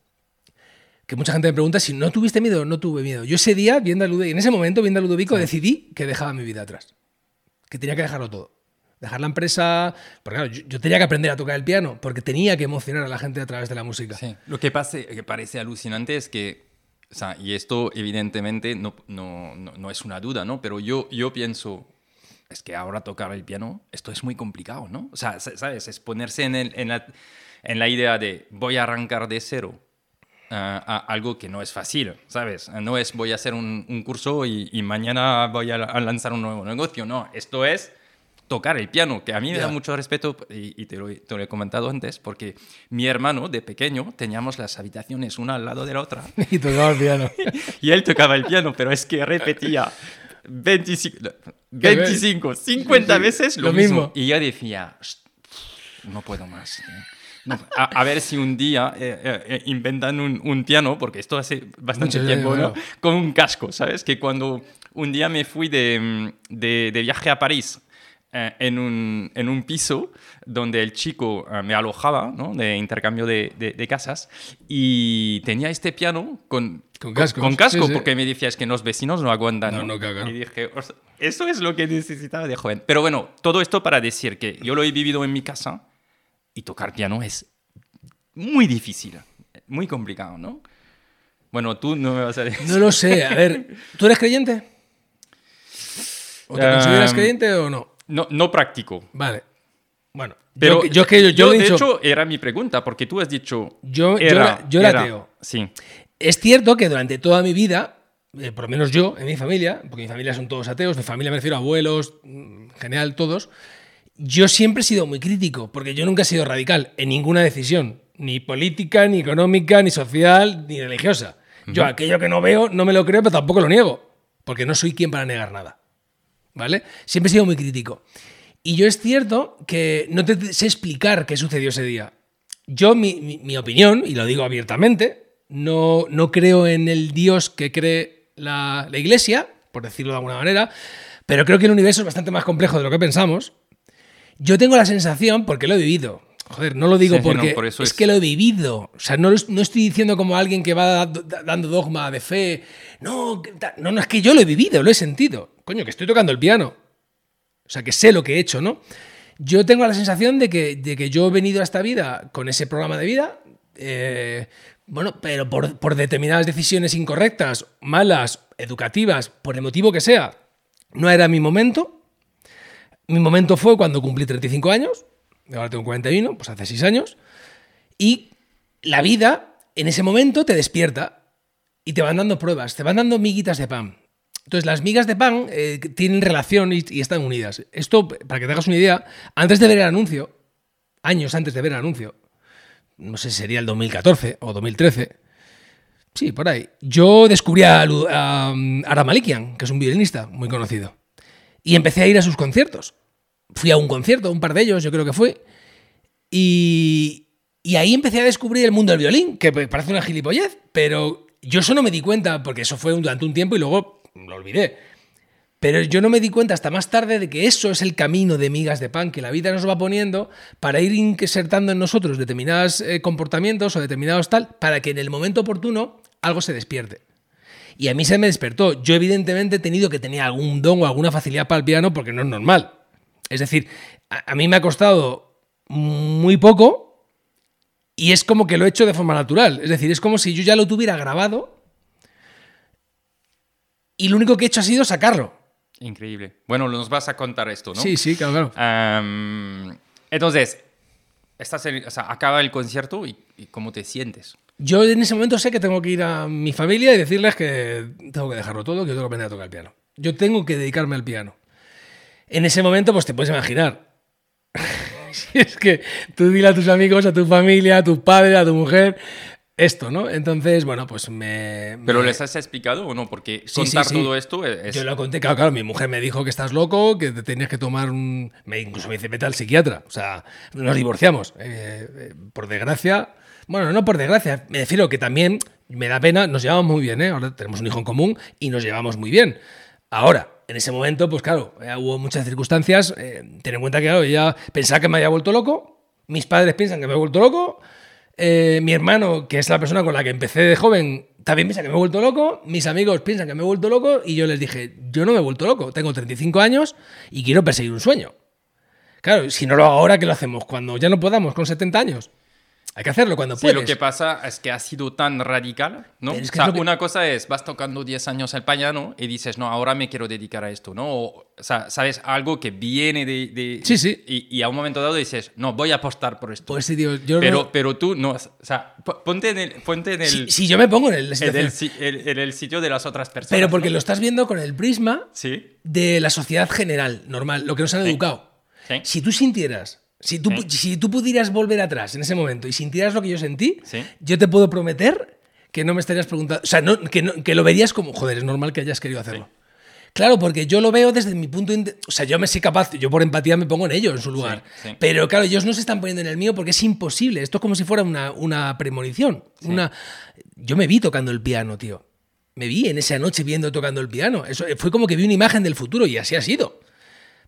Que mucha gente me pregunta si no tuviste miedo, no tuve miedo. Yo ese día, viendo a Ludovico, en ese momento, viendo a Ludovico, decidí que dejaba mi vida atrás. Que tenía que dejarlo todo. Dejar la empresa. Porque claro, yo, yo tenía que aprender a tocar el piano, porque tenía que emocionar a la gente a través de la música. Sí. Lo que, pase, que parece alucinante es que, o sea, y esto evidentemente no, no, no, no es una duda, ¿no? Pero yo, yo pienso, es que ahora tocar el piano, esto es muy complicado, ¿no? O sea, sa- ¿sabes? Es ponerse en, el- en, la, en la idea de voy a arrancar de cero. A algo que no es fácil, ¿sabes? No es voy a hacer un, un curso y, y mañana voy a, lanzar un nuevo negocio, no, esto es tocar el piano, que a mí me Ya. da mucho respeto y, y te, lo, te lo he comentado antes, porque mi hermano de pequeño teníamos las habitaciones una al lado de la otra Y tocaba el piano. y él tocaba el piano, pero es que repetía 25, 25 50 veces lo, Lo mismo. mismo. Y yo decía, "St- no puedo más. eh. A, a ver si un día eh, eh, eh, inventan un, un piano, porque esto hace bastante Mucho tiempo, ¿no? Con un casco, ¿sabes? Que cuando un día me fui de, de, de viaje a París eh, en, un, en un piso donde el chico me alojaba, ¿no? De intercambio de, de- casas, y tenía este piano con, Con casco, sí, sí. porque me decía, es que los vecinos no aguantan. No, ¿no? Y dije, "Ostras, eso es lo que necesitaba de joven. Pero bueno, todo esto para decir que yo lo he vivido en mi casa y tocar piano es muy difícil, muy complicado, ¿no? Bueno, tú no me vas a decir. No lo sé. A ver, ¿tú eres creyente? ¿O te Um, consideras creyente o no? No, no practico. Vale. Bueno, Pero yo, yo que yo, yo, he de dicho, hecho, era mi pregunta, porque tú has dicho. Yo- yo era- yo era ateo. Sí. Es cierto que durante toda mi vida, eh, por lo menos yo, en mi familia, porque mi familia son todos ateos, mi familia me refiero a abuelos, en general todos, yo siempre he sido muy crítico, porque yo nunca he sido radical en ninguna decisión, ni política, ni económica, ni social, ni religiosa. Yo aquello que no veo no me lo creo, pero tampoco lo niego, porque no soy quien para negar nada. ¿vale? Siempre he sido muy crítico. Y yo es cierto que no te sé explicar qué sucedió ese día. Yo, mi, mi- mi opinión, y lo digo abiertamente, no, no creo en el Dios que cree la, la Iglesia, por decirlo de alguna manera, pero creo que el universo es bastante más complejo de lo que pensamos. Yo tengo la sensación, porque lo he vivido, joder, no lo digo Sí, sí, no, porque por eso es, es- que lo he vivido. O sea, no, no estoy diciendo como alguien que va da- da- dando dogma de fe. No, no, no, es que yo lo he vivido, lo he sentido. Coño, que estoy tocando el piano. O sea, que sé lo que he hecho, ¿no? Yo tengo la sensación de que, de que yo he venido a esta vida con ese programa de vida, eh, bueno, pero por, por determinadas decisiones incorrectas, malas, educativas, por el motivo que sea, no era mi momento. Mi momento fue cuando cumplí 35 años, ahora tengo 41, pues hace 6 años, y la vida en ese momento te despierta y te van dando pruebas, te van dando miguitas de pan. Entonces, las migas de pan eh, tienen relación y, están unidas. Esto, para que te hagas una idea, antes de ver el anuncio, años antes de ver el anuncio, no sé si sería el 2014 o 2013, sí, por ahí, yo descubrí a, a, um, Ara Malikian, que es un violinista muy conocido, y empecé a ir a sus conciertos. Fui a un concierto, un par de ellos, yo creo que fue, y, y ahí empecé a descubrir el mundo del violín, que parece una gilipollez, pero yo eso no me di cuenta, porque eso fue durante un tiempo y luego lo olvidé. Pero yo no me di cuenta hasta más tarde de que eso es el camino de migas de pan que la vida nos va poniendo para ir insertando en nosotros determinados eh, comportamientos o determinados tal, para que en el momento oportuno algo se despierte. Y a mí se me despertó. Yo evidentemente he tenido que tener algún don o alguna facilidad para el piano porque no es normal. Es decir, a, a mí me ha costado muy poco y es como que lo he hecho de forma natural. Es decir, es como si yo ya lo tuviera grabado y lo único que he hecho ha sido sacarlo. Increíble. Bueno, nos vas a contar esto, ¿no? Sí, sí, claro, claro. Entonces, estás en- o sea, acaba el concierto y, y ¿cómo te sientes? Yo en ese momento sé que tengo que ir a mi familia y decirles que tengo que dejarlo todo, que yo tengo que aprender a tocar el piano. Yo tengo que dedicarme al piano. En ese momento, pues te puedes imaginar. Si es que tú dile a tus amigos, a tu familia, a tu padre, a tu mujer, esto, ¿no? Entonces, bueno, pues me. ¿Pero me- les has explicado o no? Porque Sí, sí, contar sí. todo esto es... Yo lo conté, claro, claro, mi mujer me dijo que estás loco, que te tenías que tomar un... Me, incluso me dice, vete al psiquiatra. O sea, nos divorciamos. Eh, eh, por desgracia... Bueno, no por desgracia, me refiero que también me da pena, nos llevamos muy bien, ¿eh? Ahora tenemos un hijo en común y nos llevamos muy bien. Ahora, en ese momento, pues claro, hubo muchas circunstancias. eh, ten en cuenta que claro, ella pensaba que me había vuelto loco, mis padres piensan que me he vuelto loco, eh, mi hermano, que es la persona con la que empecé de joven, también piensa que me he vuelto loco. Mis amigos piensan que me he vuelto loco. Y yo les dije, yo no me he vuelto loco. Tengo 35 años y quiero perseguir un sueño. Claro, si no lo hago ahora, ¿qué lo hacemos? Cuando ya no podamos, con 70 años. Hay que hacerlo cuando Sí, puedes. lo que pasa es que ha sido tan radical, ¿no? Es que O sea, que- una cosa es, vas tocando 10 años el piano y dices, no, ahora me quiero dedicar a esto, ¿no? O, o sea, sabes, algo que viene de... de- Sí, sí. Y, y a un momento dado dices, no, voy a apostar por esto. Pues sí, tío, yo pero, no- pero tú no, o sea, po- ponte en el, ponte en el, si, si yo me pongo en el, en el en- el sitio de las otras personas. pero porque ¿no? lo estás viendo con el prisma Sí, de la sociedad general, normal, lo que nos han educado. Si tú sintieras, si tú, Sí. si tú pudieras volver atrás en ese momento y sintieras lo que yo sentí, Sí. yo te puedo prometer que no me estarías preguntando, o sea, no- que, no- que lo verías como, joder, es normal que hayas querido hacerlo. Claro, porque yo lo veo desde mi punto de... O sea, yo me soy capaz, yo por empatía me pongo en ellos, en su lugar. sí. Pero claro, ellos no se están poniendo en el mío porque es imposible. Esto es como si fuera una, una premonición. Una... Yo me vi tocando el piano, tío. Me vi en esa noche viendo tocando el piano. Eso eh, fue como que vi una imagen del futuro y así ha sido.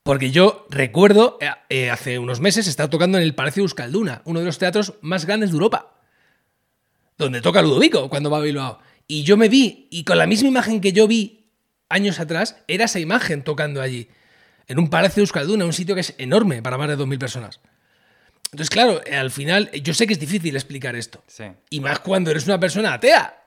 Porque yo recuerdo, eh, eh, hace unos meses, estaba tocando en el Palacio de Euskalduna, uno de los teatros más grandes de Europa, donde toca Ludovico cuando va a Bilbao. Y yo me vi, y con la misma imagen que yo vi años atrás, era esa imagen tocando allí, en un Palacio de Euskalduna, un sitio que es enorme para más de 2.000 personas. Entonces, claro, al final, yo sé que es difícil explicar esto. sí. Y más cuando eres una persona atea.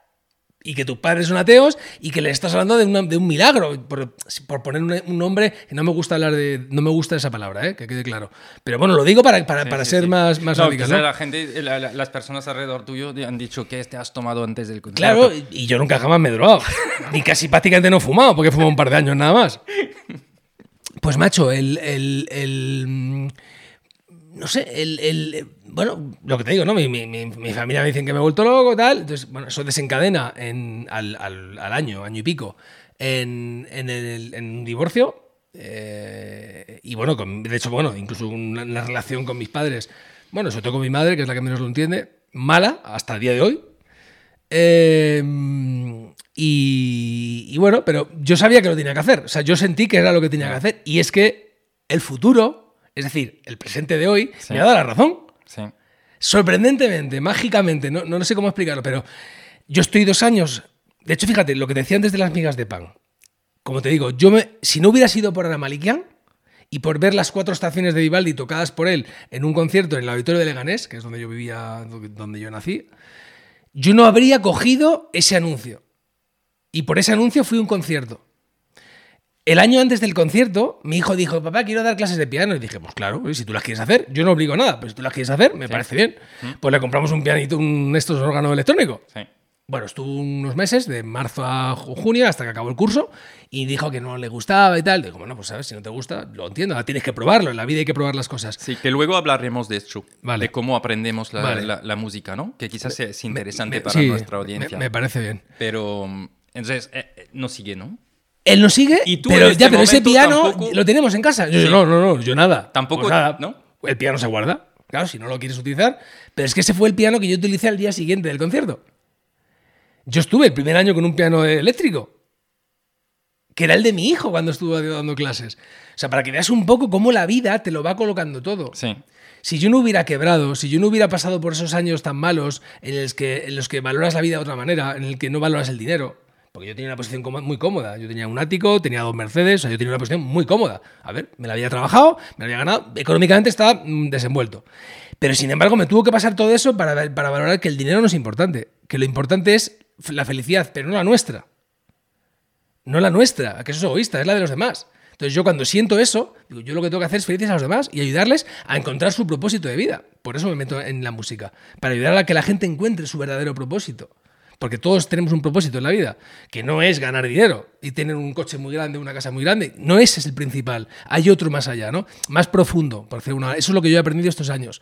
Y que tus padres son ateos y que le estás hablando de, una- de un milagro. Por, por poner un, un nombre, que no me gusta hablar de. No me gusta esa palabra, ¿eh? que quede claro. Pero bueno, lo digo para, para, Sí, para sí, ser sí. más, más no, radical. quizá ¿no? la gente, la- la- las personas alrededor tuyo han dicho que te has tomado antes del concierto. Claro, y yo nunca jamás me he drogado. Ni casi prácticamente no he fumado, porque he fumado un par de años nada más. Pues macho, el. el- el, no sé, el, el- Bueno, lo que te digo, ¿no? Mi, mi- mi- mi familia me dicen que me he vuelto loco, tal. Entonces, bueno, eso desencadena en, al, al- al año, año y pico, en, en el- en un divorcio. Eh, y bueno, con- de hecho, bueno, incluso una, relación con mis padres, bueno, sobre todo con mi madre, que es la que menos lo entiende, mala hasta el día de hoy. Eh, y, y bueno, pero yo sabía que lo tenía que hacer. O sea, yo sentí que era lo que tenía que hacer. Y es que el futuro, es decir, el presente de hoy, Sí. me ha dado la razón. Sí. Sorprendentemente, mágicamente, no, no sé cómo explicarlo, pero yo estoy dos años. De hecho, fíjate, lo que te decía antes de las migas de pan. Como te digo, yo me, si no hubiera sido por Ana Malikian y por ver las cuatro estaciones de Vivaldi tocadas por él en un concierto en el auditorio de Leganés, que es donde yo vivía, donde yo nací, yo no habría cogido ese anuncio. Y por ese anuncio fui a un concierto. El año antes del concierto, mi hijo dijo, papá, quiero dar clases de piano. Y dije, pues claro, si tú las quieres hacer, yo no obligo a nada, pero si tú las quieres hacer, me parece bien. Pues le compramos un pianito, un estos órgano electrónico. Sí. Bueno, estuvo unos meses, de marzo a ju- junio, hasta que acabó el curso, y dijo que no le gustaba y tal. Digo, bueno, pues sabes, si no te gusta, lo entiendo, ahora tienes que probarlo, en la vida hay que probar las cosas. Sí, que luego hablaremos de esto, Vale. de cómo aprendemos la, Vale. la- la música, ¿no? Que quizás es interesante Me- para sí, nuestra audiencia. Me, parece bien. Pero, mm, entonces, eh, eh, no sigue, ¿no? Él no sigue, Y tú pero en este ya, pero ese piano tampoco- lo tenemos en casa. Yo, Sí. no, no, no, yo nada. Tampoco, Pues nada. ¿no? El piano se guarda. Claro, si no lo quieres utilizar. Pero es que ese fue el piano que yo utilicé al día siguiente del concierto. Yo estuve el primer año con un piano eléctrico. Que era el de mi hijo cuando estuvo dando clases. O sea, para que veas un poco cómo la vida te lo va colocando todo. Sí. Si yo no hubiera quebrado, si yo no hubiera pasado por esos años tan malos en los que, en los que valoras la vida de otra manera, en el que no valoras el dinero, porque yo tenía una posición muy cómoda. Yo tenía un ático, tenía dos Mercedes, o sea, yo tenía una posición muy cómoda. A ver, me la había trabajado, me la había ganado, económicamente estaba mm, desenvuelto. Pero sin embargo, me tuvo que pasar todo eso para, para valorar que el dinero no es importante, que lo importante es la felicidad, pero no la nuestra. No la nuestra, que eso es egoísta, es la de los demás. Entonces yo cuando siento eso, digo, yo lo que tengo que hacer es felices a los demás y ayudarles a encontrar su propósito de vida. Por eso me meto en la música, para ayudar a que la gente encuentre su verdadero propósito. Porque todos tenemos un propósito en la vida, que no es ganar dinero y tener un coche muy grande, una casa muy grande. No ese es el principal. Hay otro más allá, ¿no? Más profundo, por decir una. Eso es lo que yo he aprendido estos años.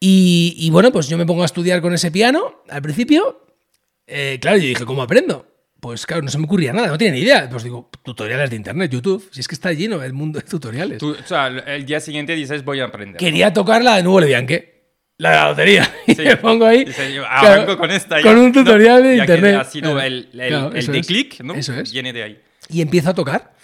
Y, y bueno, pues yo me pongo a estudiar con ese piano al principio. Eh, claro, yo dije, ¿cómo aprendo? Pues claro, no se me ocurría nada, no tenía ni idea. Pues digo, tutoriales de internet, YouTube. Si es que está lleno el mundo de tutoriales. Tú, o sea, el día siguiente dices, voy a aprender. Quería tocar la de nuevo Lebianque. La de la lotería. Y Sí. me pongo ahí. Claro, con esta. ya, Con un ¿no? tutorial de Ya que internet. Claro, el, el, claro, el de es. clic, ¿no? Eso es. Viene de ahí. y empiezo a tocar.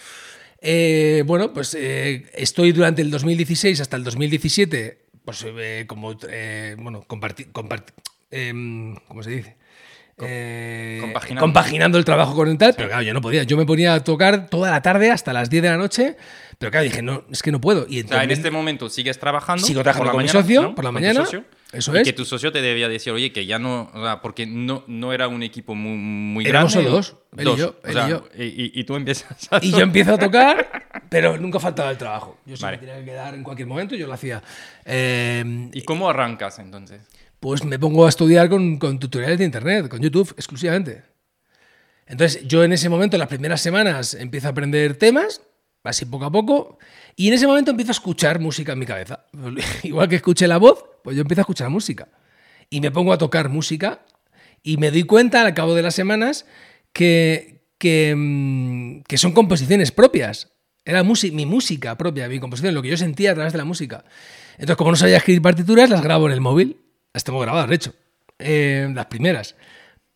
Eh, bueno, pues eh, estoy durante el 2016 hasta el 2017, pues eh, como, eh, bueno, comparti, comparti- em, ¿cómo se dice? Eh, compaginando. compaginando el trabajo con el tal, pero claro, yo no podía. Yo me ponía a tocar toda la tarde hasta las 10 de la noche, pero claro, dije, no, es que no puedo. Y O sea, en este momento sigues trabajando. Sigo trabajando por la con mi mañana, socio ¿no? por la mañana. socio. Eso y es. que tu socio te debía decir, oye, que ya no. o sea, porque no, no era un equipo muy, muy Éramos grande. solo dos, él y Dos. yo, O él y sea, yo. Y, tú empiezas a. Y yo empiezo a tocar, pero nunca faltaba el trabajo. Yo siempre Vale. tenía que quedar en cualquier momento, yo lo hacía. Eh, ¿Y cómo arrancas entonces? pues me pongo a estudiar con, con tutoriales de internet, con YouTube exclusivamente. Entonces, yo en ese momento, las primeras semanas, empiezo a aprender temas, así poco a poco, y en ese momento empiezo a escuchar música en mi cabeza. Igual que escuché la voz, pues yo empiezo a escuchar música. Y me pongo a tocar música, y me doy cuenta al cabo de las semanas que, que, mm, que son composiciones propias. Era mi música propia, mi composición, lo que yo sentía a través de la música. Entonces, como no sabía escribir partituras, las grabo en el móvil. Las tengo grabadas, de hecho. Eh, las primeras.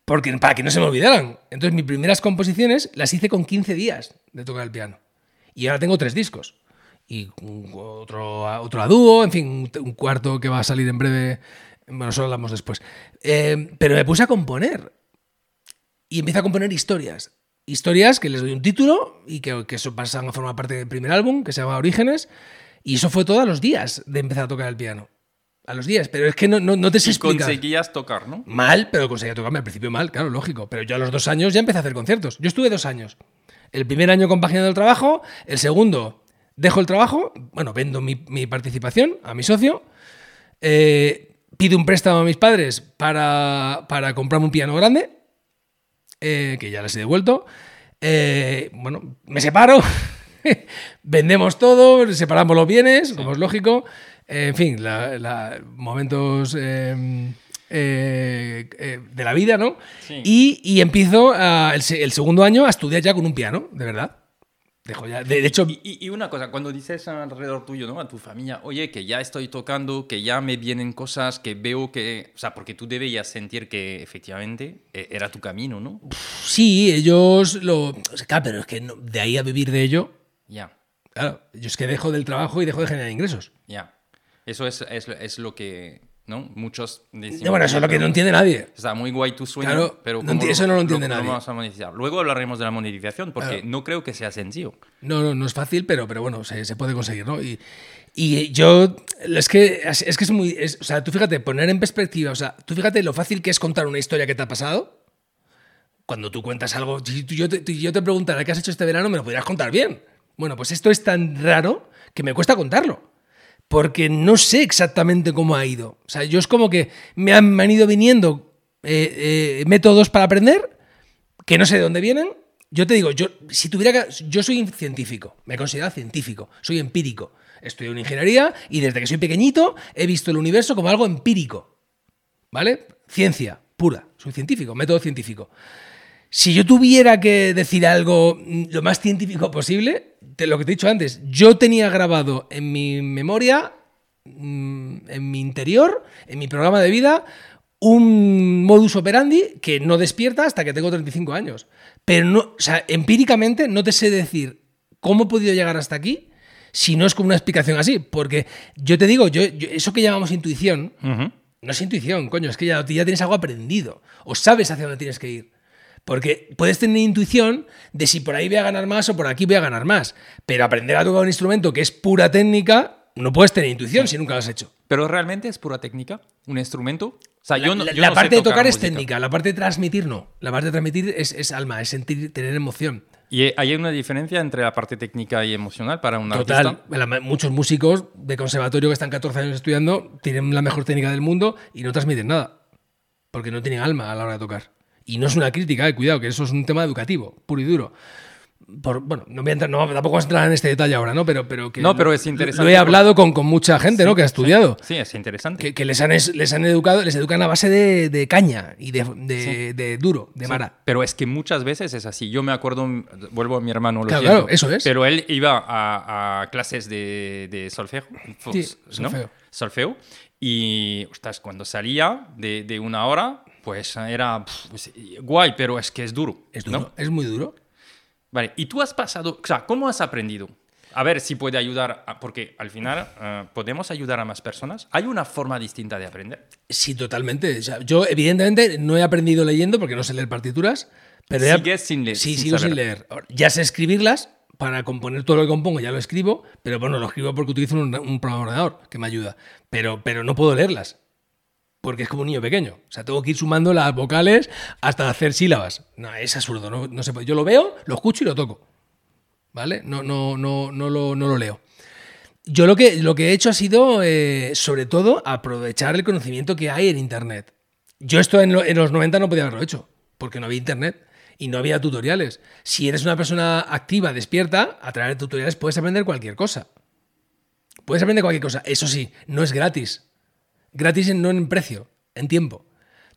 Porque, para que no se me olvidaran. Entonces, mis primeras composiciones las hice con 15 días de tocar el piano. Y ahora tengo tres discos. Y otro, otro a dúo, en fin, un, cuarto que va a salir en breve. Bueno, eso hablamos después. Eh, pero me puse a componer. Y empiezo a componer historias. Historias que les doy un título y que, que eso pasan a formar parte del primer álbum, que se llama Orígenes. Y eso fue todo a los días de empezar a tocar el piano. A los días. Pero es que no, no, no te sé Y conseguías tocar, ¿no? Mal, pero conseguía tocarme al principio mal, claro, lógico. Pero yo a los dos años ya empecé a hacer conciertos. Yo estuve dos años. El primer año compaginando el trabajo, el segundo dejo el trabajo, bueno, vendo mi, mi participación a mi socio, eh, pido un préstamo a mis padres para, para comprarme un piano grande, eh, que ya les he devuelto. Eh, bueno, me separo, vendemos todo, separamos los bienes, como es lógico. En fin, la- la- momentos eh, eh, de la vida, ¿no? Sí. Y, y empiezo a- el, el segundo año a estudiar ya con un piano, de verdad. Dejo ya. De, de hecho, Y, y- y una cosa, cuando dices alrededor tuyo, ¿no? A tu familia, oye, que ya estoy tocando, que ya me vienen cosas, que veo que... O sea, porque tú debías sentir que efectivamente eh, era tu camino, ¿no? sí, ellos lo. o sea, claro, pero es que no- de ahí a vivir de ello. Ya, Claro, yo es que dejo del trabajo y dejo de generar ingresos. ya. Eso es, es, es lo que, ¿no? Muchos decimos... No, bueno, eso es lo que no entiende nadie. Está muy guay tu sueño, Claro, pero no ¿cómo enti- eso no lo entiende cómo nadie. vamos a monetizar? Luego hablaremos de la monetización, porque Claro. no creo que sea sencillo. No, no, no es fácil, pero, pero bueno, se, se puede conseguir, ¿no? Y, y yo, es que, es que es muy, es- o sea, tú fíjate, poner en perspectiva, o sea, tú fíjate lo fácil que es contar una historia que te ha pasado. Cuando tú cuentas algo, yo te, yo te preguntara qué has hecho este verano, me lo podrías contar bien. Bueno, pues esto es tan raro que me cuesta contarlo. Porque no sé exactamente cómo ha ido. O sea, yo es como que me han, ido viniendo eh, eh, métodos para aprender que no sé de dónde vienen. Yo te digo, yo si tuviera que, yo soy científico, me considero científico, soy empírico. Estudio en ingeniería y desde que soy pequeñito he visto el universo como algo empírico. ¿Vale? Ciencia pura, soy científico, método científico. Si yo tuviera que decir algo mm, lo más científico posible, lo que te he dicho antes, yo tenía grabado en mi memoria, mm, en mi interior, en mi programa de vida, un modus operandi que no despierta hasta que tengo 35 años. Pero no, o sea, empíricamente no te sé decir cómo he podido llegar hasta aquí si no es con una explicación así. Porque yo te digo, yo, yo- eso que llamamos intuición, no es intuición, coño, es que ya, ya tienes algo aprendido. O sabes hacia dónde tienes que ir. Porque puedes tener intuición de si por ahí voy a ganar más o por aquí voy a ganar más. Pero aprender a tocar un instrumento que es pura técnica, no puedes tener intuición si nunca lo has hecho. Pero realmente es pura técnica, un instrumento. O sea, yo no, la yo la no sé parte de tocar es música. técnica, la parte de transmitir no. La parte de transmitir es, es alma, es sentir, tener emoción. Y hay una diferencia entre la parte técnica y emocional para un Total. artista. La- muchos músicos de conservatorio que están 14 años estudiando tienen la mejor técnica del mundo y no transmiten nada. Porque no tienen alma a la hora de tocar. Y no es una crítica, eh, cuidado, que eso es un tema educativo, puro y duro. Por- bueno, no voy a entrar, no, tampoco vamos a entrar en este detalle ahora, ¿no? Pero, pero que No, pero es interesante Lo he hablado con, con mucha gente, ¿no? Que ha estudiado. Sí, es interesante. Que, que les, han, es- les han educado, les educan a base de, de caña y de, de- de duro, de Sí, mara. Pero es que muchas veces es así. Yo me acuerdo, vuelvo a mi hermano, lo Claro, siento, claro, eso es. Pero él iba a, a clases de, solfeo, Sí, ¿no? solfeo. Solfeo. Y, ostras, cuando salía de, de una hora, pues era pues, guay, pero es que es duro. Es ¿no? duro, es muy duro. Vale, y tú has pasado, o sea, ¿cómo has aprendido? A ver si puede ayudar, a- porque al final eh, podemos ayudar a más personas. ¿Hay una forma distinta de aprender? Sí, totalmente. O sea, yo, evidentemente, no he aprendido leyendo porque no sé leer partituras. Pero Sigues sin leer, Sí, sin sigo saber. sin leer. Ya sé escribirlas. Para componer todo lo que compongo ya lo escribo, pero bueno, lo escribo porque utilizo un, un programa de ordenador que me ayuda. Pero, pero no puedo leerlas. Porque es como un niño pequeño. O sea, tengo que ir sumando las vocales hasta hacer sílabas. No, es absurdo. No, no. Yo lo veo, lo escucho y lo toco. ¿Vale? No, no, no, no, lo, no lo leo. Yo lo que, lo que he hecho ha sido, eh, sobre todo, aprovechar el conocimiento que hay en Internet. Yo esto en, en los 90 no podía haberlo hecho, porque no había Internet y no había tutoriales. Si eres una persona activa, despierta, a través de tutoriales puedes aprender cualquier cosa. Puedes aprender cualquier cosa. Eso sí, no es gratis. Gratis no en precio, en tiempo.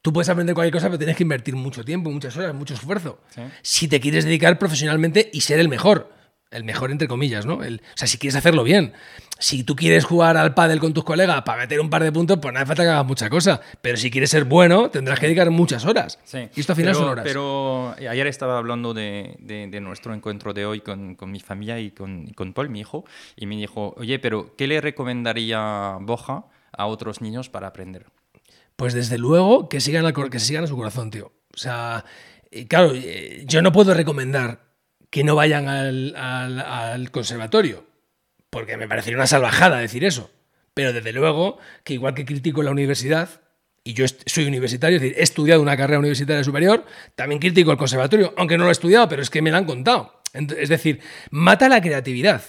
Tú puedes aprender cualquier cosa, pero tienes que invertir mucho tiempo, muchas horas, mucho esfuerzo. Sí. Si te quieres dedicar profesionalmente y ser el mejor. El mejor entre comillas, ¿no? El- o sea, si quieres hacerlo bien. Si tú quieres jugar al pádel con tus colegas para meter un par de puntos, pues no hace falta que hagas mucha cosa. Pero si quieres ser bueno, tendrás que dedicar muchas horas. Sí. Y esto al final pero, son horas. Pero ayer estaba hablando de, de- de nuestro encuentro de hoy con, con mi familia y con, con Paul, mi hijo, y me dijo, oye, pero ¿qué le recomendaría Boja a otros niños para aprender? Pues desde luego que sigan, al que sigan a su corazón, tío. O sea, eh, claro, eh, yo no puedo recomendar que no vayan al, al- conservatorio, porque me parecería una salvajada decir eso. Pero desde luego que igual que critico la universidad, y yo soy universitario, es decir, he estudiado una carrera universitaria superior, también critico el conservatorio, aunque no lo he estudiado, pero es que me lo han contado. Es decir, mata la creatividad.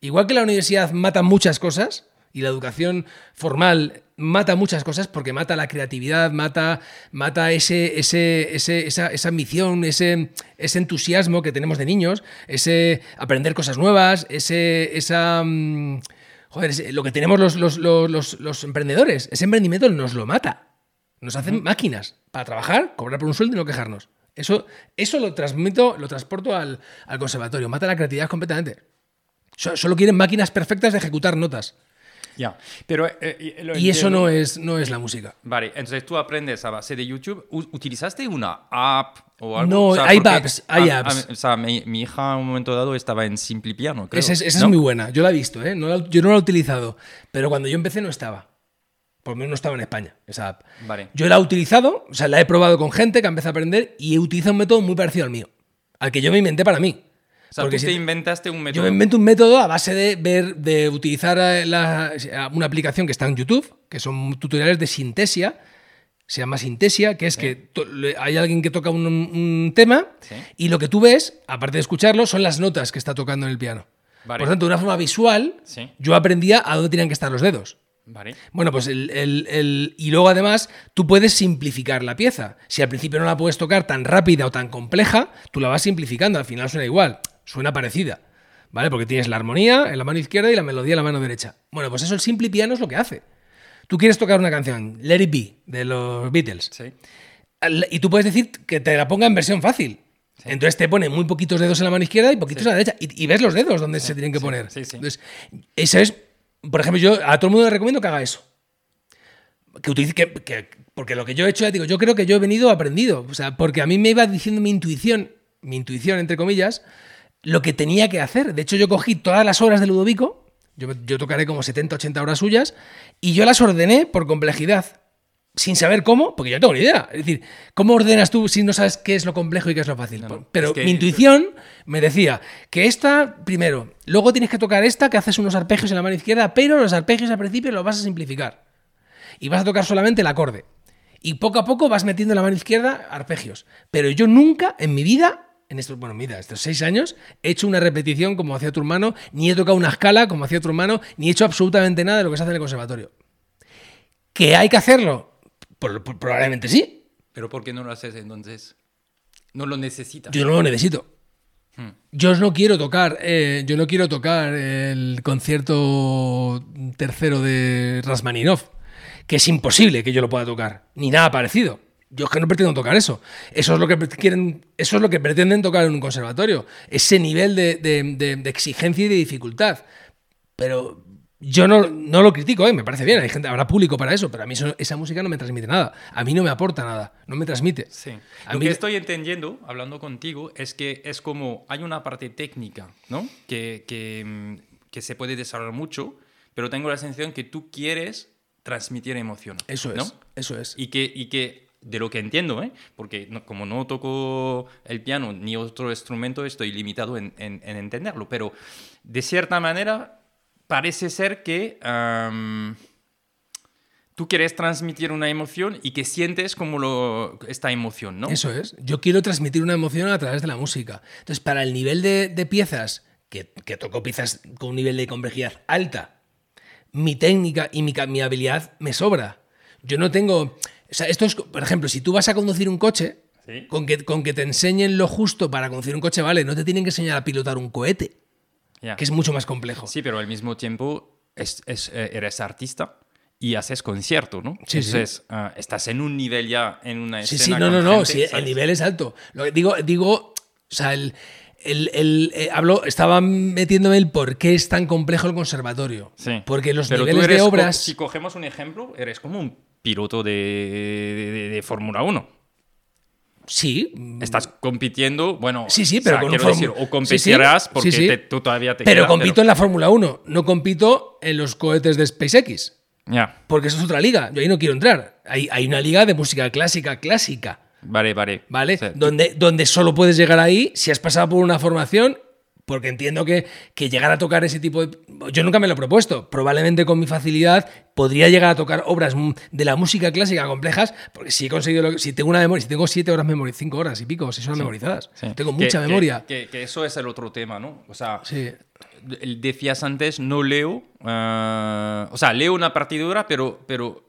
Igual que la universidad mata muchas cosas y la educación formal mata muchas cosas porque mata la creatividad, mata, mata ese, ese, ese- esa, esa ambición, ese, ese entusiasmo que tenemos de niños, ese aprender cosas nuevas, ese, esa... mm, Joder, ese- lo que tenemos los, los, los, los- emprendedores, ese emprendimiento nos lo mata. Nos hacen máquinas para trabajar, cobrar por un sueldo y no quejarnos. Eso, eso lo transmito, lo transporto al, al conservatorio. Mata la creatividad completamente. So- Solo quieren máquinas perfectas de ejecutar notas. Ya, pero... eh, lo Y eso no es, no es la música. Vale, entonces tú aprendes a base de YouTube. ¿Utilizaste una app o algo? No, O sea, hay apps, hay a- a- apps. o sea, mi, mi hija en un momento dado estaba en Simplipiano, creo. Esa, es, esa ¿no? es muy buena. Yo la he visto, ¿eh? No la- yo no la he utilizado. Pero cuando yo empecé no estaba. Por lo menos no estaba en España, esa app. Vale. Yo la he utilizado, o sea, la he probado con gente que empieza a aprender y utiliza un método muy parecido al mío. Al que yo me inventé para mí. O sea, Porque tú si te te- inventaste un Yo método. me invento un método a base de ver, de utilizar eh, la- una aplicación que está en YouTube, que son tutoriales de sintesia. Se llama sintesia, que es que hay alguien que toca un, un tema Sí. y lo que tú ves, aparte de escucharlo, son las notas que está tocando en el piano. Vale. Por tanto, de una forma visual, Sí. yo aprendía a dónde tenían que estar los dedos. Vale. Bueno, pues el, el- el- y luego además tú puedes simplificar la pieza. Si al principio no la puedes tocar tan rápida o tan compleja, tú la vas simplificando. Al final suena igual, suena parecida. ¿Vale? Porque tienes la armonía en la mano izquierda y la melodía en la mano derecha. Bueno, pues eso el simple piano es lo que hace. Tú quieres tocar una canción, Let It Be, de los Beatles. Sí. Y tú puedes decir que te la ponga en versión fácil. Entonces te pone muy poquitos dedos en la mano izquierda y poquitos en la derecha. Y, y ves los dedos donde se tienen que poner. sí, sí. Entonces, eso es. Por ejemplo, yo a todo el mundo le recomiendo que haga eso. Que utilice. Que, que- porque lo que yo he hecho, ya digo, yo creo que yo he venido aprendido. O sea, porque a mí me iba diciendo mi intuición, mi intuición, entre comillas, lo que tenía que hacer. De hecho, yo cogí todas las horas de Ludovico. Yo, yo tocaré como 70, 80 horas suyas. Y yo las ordené por complejidad sin saber cómo, porque yo no tengo ni idea. Es decir, ¿cómo ordenas tú si no sabes qué es lo complejo y qué es lo fácil? No, no. Pero Es que- mi intuición me decía que esta, primero, luego tienes que tocar esta, que haces unos arpegios en la mano izquierda, pero los arpegios al principio los vas a simplificar. Y vas a tocar solamente el acorde. Y poco a poco vas metiendo en la mano izquierda arpegios. Pero yo nunca en mi vida, en estos, bueno, mira, estos seis años, he hecho una repetición como hacía tu hermano, ni he tocado una escala como hacía tu hermano, ni he hecho absolutamente nada de lo que se hace en el conservatorio. ¿Que hay que hacerlo? Por- por- probablemente sí. Pero ¿por qué no lo haces entonces? No lo necesitas. Yo no lo necesito. Hmm. Yo no quiero tocar, eh, yo no quiero tocar el concierto tercero de Rasmaninov, que es imposible que yo lo pueda tocar, ni nada parecido. Yo es que no pretendo tocar eso. Eso es lo que quieren, eso es lo que pretenden tocar en un conservatorio. Ese nivel de, de- de- de exigencia y de dificultad. Pero yo no, no lo critico, ¿eh? me parece bien. Hay gente, habrá público para eso, pero a mí eso- esa música no me transmite nada. A mí no me aporta nada. No me transmite. Sí. A Lo mí- que estoy entendiendo, hablando contigo, es que es como hay una parte técnica, ¿no? Que, que, mm, que se puede desarrollar mucho, pero tengo la sensación que tú quieres transmitir emoción. Eso es. ¿no? Eso es. Y que, y que de lo que entiendo, ¿eh? porque como no toco el piano ni otro instrumento, estoy limitado en, en- en entenderlo, pero de cierta manera parece ser que tú quieres transmitir una emoción y que sientes como lo, esta emoción, ¿no? Eso es. Yo quiero transmitir una emoción a través de la música. Entonces, para el nivel de, piezas, que, que toco piezas con un nivel de complejidad alta, mi técnica y mi, mi habilidad me sobra. Yo no tengo. O sea, esto es, por ejemplo, si tú vas a conducir un coche, Sí. con, que, con que te enseñen lo justo para conducir un coche, vale, no te tienen que enseñar a pilotar un cohete, que es mucho más complejo. Sí, pero al mismo tiempo es, es, eh, eres artista y haces concierto, ¿no? Sí, sí. Entonces, ah, estás en un nivel ya, en una Sí, escena sí, no, no, no, sí, el nivel es alto. Lo que digo, digo, o sea, el, el- el- eh, hablo, estaba metiéndome el por qué es tan complejo el conservatorio. Sí. Porque los Pero niveles de eres obras. si cogemos un ejemplo, eres como un piloto de, de, Fórmula 1. Sí. Estás compitiendo, bueno, Sí, sí, pero o sea, con decir, o Sí, sí, competirás porque sí, te- tú todavía te Pero queda, compito en la Fórmula 1, no compito en los cohetes de SpaceX. Ya, Porque eso es otra liga. Yo ahí no quiero entrar. Hay, hay una liga de música clásica, clásica. vale, vale. ¿Vale? Donde, donde solo puedes llegar ahí si has pasado por una formación, porque entiendo que, que llegar a tocar ese tipo de... Yo nunca me lo he propuesto. Probablemente con mi facilidad podría llegar a tocar obras de la música clásica complejas, porque si he conseguido... lo- si tengo una memoria, si tengo siete horas memorizadas, cinco horas y pico, seis horas memorizadas. Sí. Tengo mucha que- memoria. Que, que eso es el otro tema, ¿no? O sea, Sí. decías antes, no leo, ah, o sea, leo una partitura, pero, pero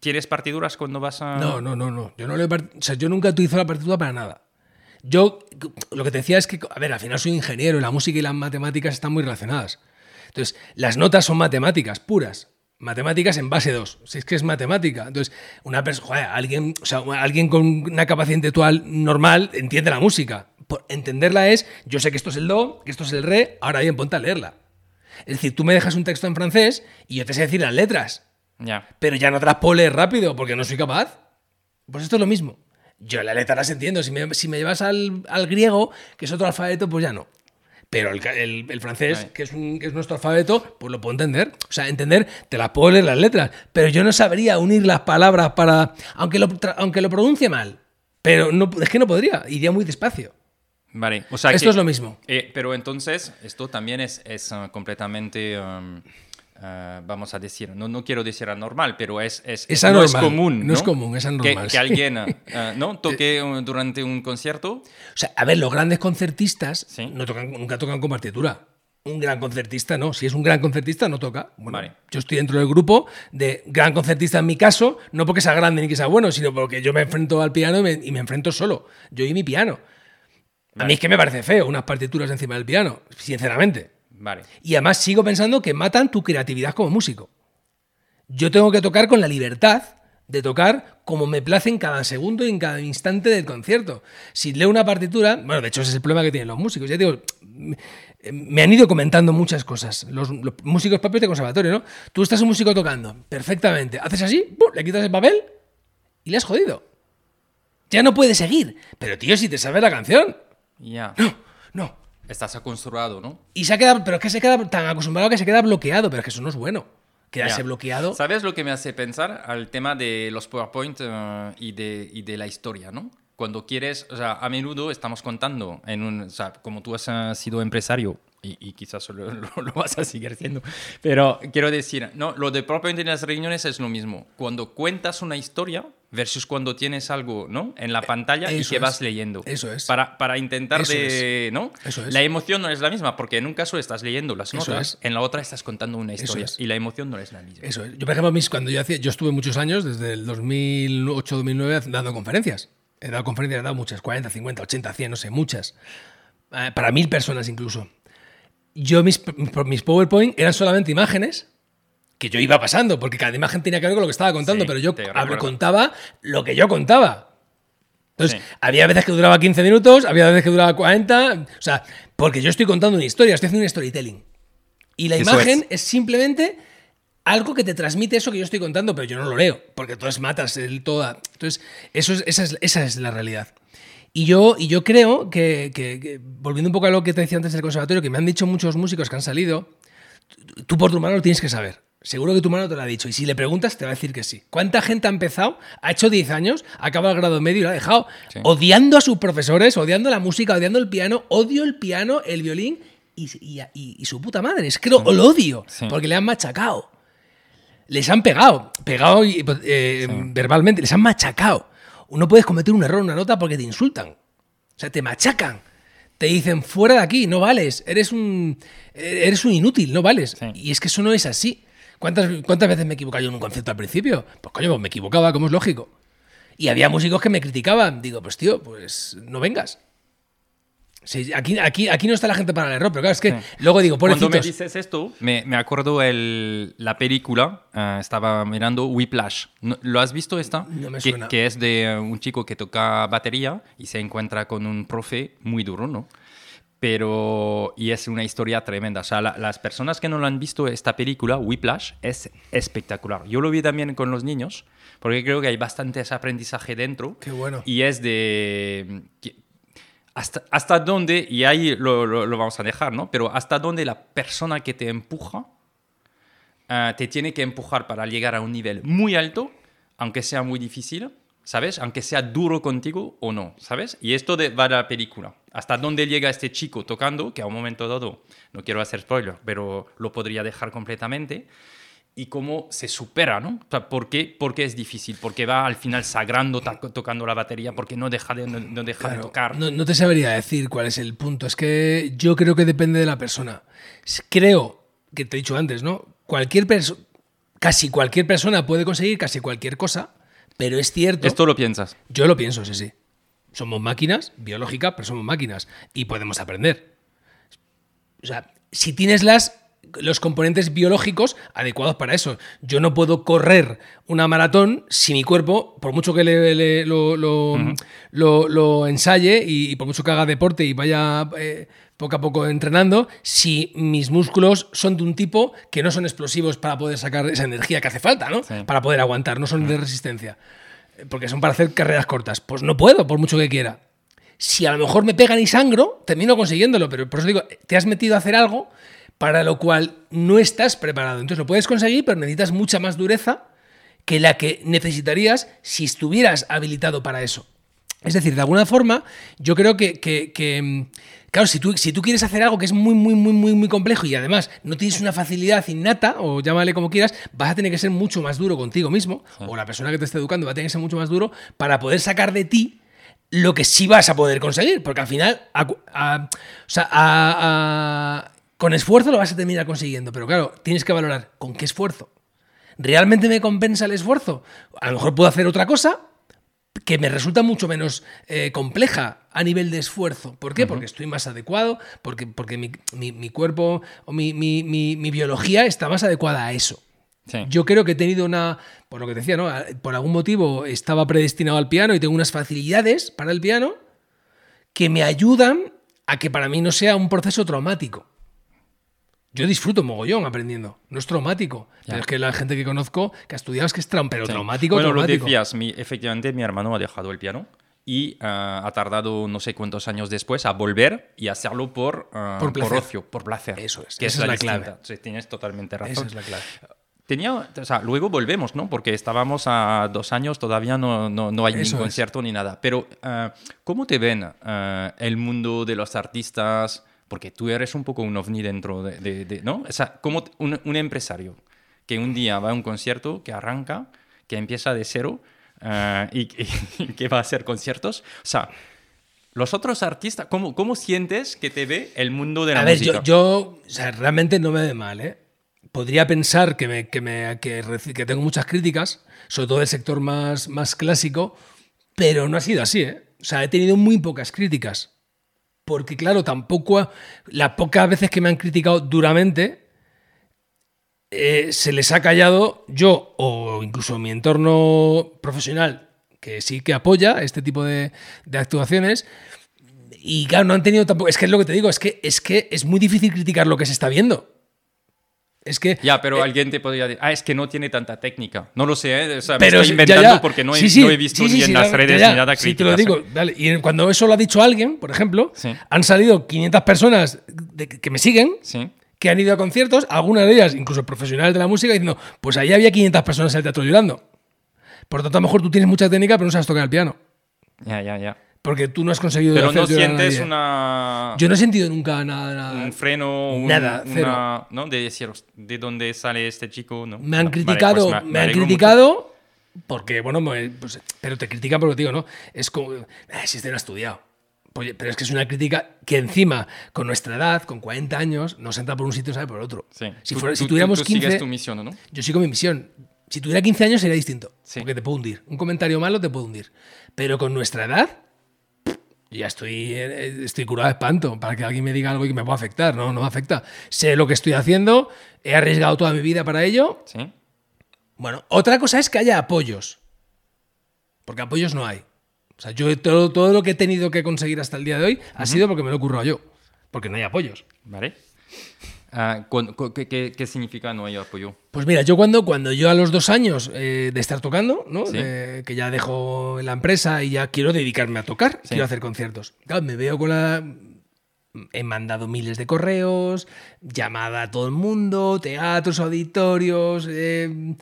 ¿tienes partituras cuando vas a...? No, no, no, no. Yo no le he part- o sea, yo nunca utilizo la partitura para nada. Yo lo que te decía es que, a ver, al final soy ingeniero y la música y las matemáticas están muy relacionadas. Entonces, las notas son matemáticas puras. Matemáticas en base 2. Si es que es matemática. Entonces, una persona, alguien, o sea, alguien con una capacidad intelectual normal entiende la música. Por entenderla es, yo sé que esto es el do, que esto es el re, ahora bien, ponte a leerla. Es decir, tú me dejas un texto en francés y yo te sé decir las letras. Ya. Pero ya no te las puedo leer rápido porque no soy capaz. Pues esto es lo mismo. Yo la letra las entiendo. Si me, si me llevas al, al griego, que es otro alfabeto, pues ya no. Pero el, el- el francés, que es, un- que es nuestro alfabeto, pues lo puedo entender. O sea, entender, te las puedo leer las letras, pero yo no sabría unir las palabras para. Aunque lo, aunque lo pronuncie mal. Pero no, es que no podría, iría muy despacio. Vale. O sea Esto que- es lo mismo. Eh, pero entonces, esto también es, es uh, completamente, um, uh, vamos a decir, no, no quiero decir anormal, pero es, es, Es no es anormal, común. no es común, es anormal, Que, alguien uh, ¿no? toque durante un concierto. O sea, a ver, los grandes concertistas Sí. no tocan, nunca tocan con partitura. Un gran concertista no. Si es un gran concertista, no toca. Bueno, Vale. Yo estoy dentro del grupo de gran concertista en mi caso, no porque sea grande ni que sea bueno, sino porque yo me enfrento al piano y me, y me enfrento solo. Yo y mi piano. A mí es que me parece feo unas partituras encima del piano, sinceramente. Vale. Y además sigo pensando que matan tu creatividad como músico. Yo tengo que tocar con la libertad de tocar como me place en cada segundo y en cada instante del concierto. Si leo una partitura, bueno, de hecho ese es el problema que tienen los músicos. Ya digo, me han ido comentando muchas cosas. Los, los músicos propios de conservatorio, ¿no? Tú estás un músico tocando perfectamente, haces así, ¡pum! le quitas el papel y le has jodido. Ya no puedes seguir. Pero tío, si te sabes la canción. Ya. No, no. Estás acostumbrado, ¿no? Y se ha quedado, pero es que se queda tan acostumbrado que se queda bloqueado, pero es que eso no es bueno. Quedarse Ya. bloqueado. ¿Sabes lo que me hace pensar al tema de los PowerPoint eh, y, de, y de la historia, ¿no? Cuando quieres, o sea, a menudo estamos contando, en un, o sea, como tú has eh, sido empresario y, y quizás lo, lo- lo vas a seguir siendo, pero quiero decir, no, lo de PowerPoint en las reuniones es lo mismo. Cuando cuentas una historia versus cuando tienes algo, ¿no? En la pantalla y Eh, eso que es. vas leyendo. Eso es. Para, para intentar Eso de, ¿no? Eso es. La emoción no es la misma, porque en un caso estás leyendo las notas, es. en la otra estás contando una historia es. y la emoción no es la misma. Eso es. Yo, por ejemplo, mis- cuando yo hacía, yo estuve muchos años, desde el 2008-2009, dando conferencias. He dado conferencias, he dado muchas, 40, 50, 80, 100, no sé, muchas. Eh, para mil personas incluso. Yo, mis, mis PowerPoint eran solamente imágenes que yo iba pasando, porque cada imagen tenía que ver con lo que estaba contando, Sí, pero yo contaba lo que yo contaba. Entonces, Sí. había veces que duraba 15 minutos, había veces que duraba 40, o sea, porque yo estoy contando una historia, estoy haciendo un storytelling. Y la Eso imagen es. es. simplemente algo que te transmite eso que yo estoy contando, pero yo no lo leo, porque entonces matas el toda. Entonces, eso es, esa, es, esa es la realidad. Y yo, y yo creo que, que- que, volviendo un poco a lo que te decía antes del conservatorio, que me han dicho muchos músicos que han salido, tú por tu mano lo tienes que saber. Seguro que tu mano te lo ha dicho. Y si le preguntas, te va a decir que sí. ¿Cuánta gente ha empezado, ha hecho 10 años, acaba el grado medio y lo ha dejado Sí. odiando a sus profesores, odiando la música, odiando el piano, odio el piano, el violín y, y- y- y su puta madre? Es que lo, lo odio, Sí. porque le han machacado. Les han pegado, pegado eh, verbalmente, les han machacado. No puedes cometer un error en una nota porque te insultan. O sea, te machacan. Te dicen, fuera de aquí, no vales, eres un, eres un inútil, no vales. Sí. Y es que eso no es así. ¿Cuántas, ¿Cuántas veces me he equivocado yo en un concepto al principio? Pues coño, pues me equivocaba, como es lógico. Y había músicos que me criticaban. Digo, pues tío, pues no vengas. Sí, aquí, aquí, aquí no está la gente para el error, pero claro, es que luego digo, Cuando pobrecitos. me dices esto, me, me acuerdo el, la película, eh, estaba mirando Whiplash. ¿No- ¿Lo has visto esta? No me que, suena. que es de un chico que toca batería y se encuentra con un profe muy duro, ¿no? Pero, y es una historia tremenda. O sea, la- las personas que no lo han visto esta película, Whiplash, es espectacular. Yo lo vi también con los niños, porque creo que hay bastante ese aprendizaje dentro. Qué bueno. Y es de... que- hasta, dónde, y ahí lo, lo- vamos a dejar, ¿no? Pero hasta dónde la persona que te empuja ah, te tiene que empujar para llegar a un nivel muy alto, aunque sea muy difícil, ¿sabes? Aunque sea duro contigo o no, ¿sabes? Y esto de, va de la película. Hasta dónde llega este chico tocando, que a un momento dado, no quiero hacer spoiler, pero lo podría dejar completamente. Y cómo se supera, ¿no? O sea, ¿por, qué, por qué es difícil? Porque va al final sagrando, tocando la batería, porque no deja de, no, no deja de tocar. No, no te sabría decir cuál es el punto. Es que yo creo que depende de la persona. Creo que te he dicho antes, ¿no? Cualquier persona, casi cualquier persona puede conseguir casi cualquier cosa, pero es cierto. Esto lo piensas. Yo lo pienso, sí, sí. Somos máquinas, biológicas, pero somos máquinas y podemos aprender. O sea, si tienes las los componentes biológicos adecuados para eso. Yo no puedo correr una maratón si mi cuerpo, por mucho que le, le- lo, lo- lo- lo ensaye y, y por mucho que haga deporte y vaya eh, poco a poco entrenando, si mis músculos son de un tipo que no son explosivos para poder sacar esa energía que hace falta, ¿no? Sí. Para poder aguantar, no son de resistencia. Eh, Porque son para hacer carreras cortas. Pues no puedo, por mucho que quiera. Si a lo mejor me pegan y sangro, termino consiguiéndolo, pero por eso digo, te has metido a hacer algo para lo cual no estás preparado. Entonces lo puedes conseguir, pero necesitas mucha más dureza que la que necesitarías si estuvieras habilitado para eso. Es decir, de alguna forma, yo creo que, que- que, mm, claro, si tú, si tú quieres hacer algo que es muy, muy, muy, muy, muy complejo y además no tienes una facilidad innata, o llámale como quieras, vas a tener que ser mucho más duro contigo mismo, o la persona que te esté educando va a tener que ser mucho más duro para poder sacar de ti lo que sí vas a poder conseguir, porque al final, a- a- o sea, a- con esfuerzo lo vas a terminar consiguiendo, pero claro, tienes que valorar con qué esfuerzo. ¿Realmente me compensa el esfuerzo? A lo mejor puedo hacer otra cosa que me resulta mucho menos eh, compleja a nivel de esfuerzo. ¿Por qué? Porque estoy más adecuado, porque, porque mi, mi- mi cuerpo o mi, mi- biología está más adecuada a eso. Sí. Yo creo que he tenido una, por lo que decía, ¿no? Por algún motivo estaba predestinado al piano y tengo unas facilidades para el piano que me ayudan a que para mí no sea un proceso traumático. Yo disfruto mogollón aprendiendo, no es traumático. Pero es que la gente que conozco que ha estudiado es que es traum, pero Sí. traumático, Bueno, traumático. lo decías, mi- efectivamente mi hermano ha dejado el piano y ah, ha tardado no sé cuántos años después a volver y hacerlo por, ah, Por placer. ocio, por placer. Eso es, que esa es la clave. Sí, tienes totalmente razón. Esa es la clave. Tenía, o sea, luego volvemos, ¿no? Porque estábamos a dos años, todavía no, no, no hay Eso ni es. concierto ni nada. Pero, ah, ¿cómo te ven el mundo de los artistas? Porque tú eres un poco un ovni dentro de, de- de- ¿no? O sea, como un, un empresario que un día va a un concierto, que arranca, que empieza de cero ah, y, y que va a hacer conciertos. O sea, los otros artistas, ¿cómo, cómo sientes que te ve el mundo de la A ver, música? yo, yo o sea, realmente no me ve mal, ¿eh? Podría pensar que, me, que, me- que que tengo muchas críticas, sobre todo del sector más, más clásico, pero no ha sido así, ¿eh? O sea, he tenido muy pocas críticas. Porque, claro, tampoco. Las pocas veces que me han criticado duramente, eh, se les ha callado yo o incluso mi entorno profesional, que sí que apoya este tipo de, de actuaciones. Y claro, no han tenido tampoco. Es que es lo que te digo, es que, es que es muy difícil criticar lo que se está viendo. Es que. Ya, pero eh, alguien te podría decir, ah, es que no tiene tanta técnica. No lo sé, ¿eh? o sea, me pero estoy inventando ya. porque no he, Sí, sí, no he visto sí, ni en las redes ya, ni nada Sí, te lo digo. vale. Y cuando eso lo ha dicho alguien, por ejemplo, han salido 500 personas de- que me siguen. Que han ido a conciertos, algunas de ellas incluso profesionales de la música, diciendo, pues ahí había 500 personas en el teatro llorando. Por lo tanto, a lo mejor tú tienes mucha técnica, pero no sabes tocar el piano. Ya, ya, ya. Porque tú no has conseguido Pero no sientes una, Yo no he sentido nunca nada. nada. un freno, un- Nada, cero. una, ¿no? De decir, ¿de dónde sale este chico? ¿no? Me han No, vale, criticado, pues me, han alegro mucho. criticado porque, bueno, me- pues, pero te critican porque, digo, ¿no? Es como, "Ah, si este no ha estudiado. Oye, pero es que es una crítica que encima, con nuestra edad, con 40 años, nos entra por un sitio y sale por otro. Sí. Si, Tú- fuera- si tú- tuviéramos tú 15, sigues tu misión, ¿no? yo sigo mi misión. Si tuviera 15 años sería distinto, Sí. porque te puedo hundir. Un comentario malo te puede hundir. Pero con nuestra edad, ya estoy, eh, estoy curado de espanto para que alguien me diga algo y que me pueda afectar. No, no me afecta. Sé lo que estoy haciendo, he arriesgado toda mi vida para ello. Sí. Bueno, otra cosa es que haya apoyos. Porque apoyos no hay. O sea, yo todo, todo lo que he tenido que conseguir hasta el día de hoy ha sido porque me lo he currado yo. Porque no hay apoyos. Vale. Ah, ¿qué, qué, qué significa no hay apoyo? Pues mira, yo cuando, cuando yo a los dos años eh, de estar tocando, ¿no? Sí. De- que ya dejo la empresa y ya quiero dedicarme a tocar, Sí. quiero hacer conciertos. Claro, me veo con la... He mandado miles de correos, llamada a todo el mundo, teatros, auditorios, eh,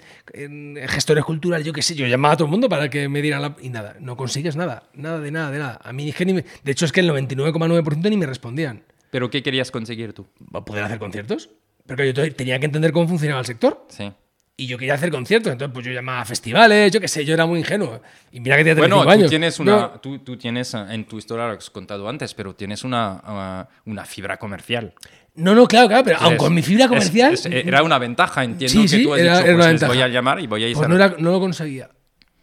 gestores culturales, yo qué sé, yo llamaba a todo el mundo para que me dieran la... Y nada, no consigues nada, nada de nada, de nada. A mí De hecho es que el 99,9% ni me respondían. ¿Pero qué querías conseguir tú? ¿Va a poder hacer conciertos? Pero que yo te- tenía que entender cómo funcionaba el sector. Sí. Y yo quería hacer conciertos, entonces pues yo llamaba a festivales, yo qué sé, yo era muy ingenuo. Y mira que tenía Bueno, 35 tú años. tienes, una, No, tú, tú tienes ah, en tu historia, lo has contado antes, pero tienes una, ah, una fibra comercial. no, no, claro, claro, pero aun con mi fibra comercial, es- era una ventaja, entiendo Sí, que sí, tú has era- dicho, era pues les voy a llamar y voy a ir pues no, era- no lo conseguía.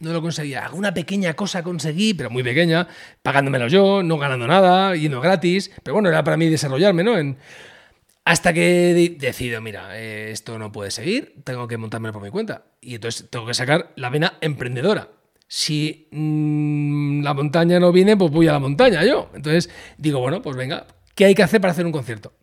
No lo conseguía. Alguna pequeña cosa conseguí, pero muy pequeña, pagándomelo yo, no ganando nada, yendo gratis. Pero bueno, era para mí desarrollarme, ¿no? En... Hasta que de- decido, mira, eh, esto no puede seguir, tengo que montármelo por mi cuenta. Y entonces tengo que sacar la vena emprendedora. Si mm, la montaña no viene, pues voy a la montaña yo. Entonces digo, bueno, pues venga, ¿qué hay que hacer para hacer un concierto?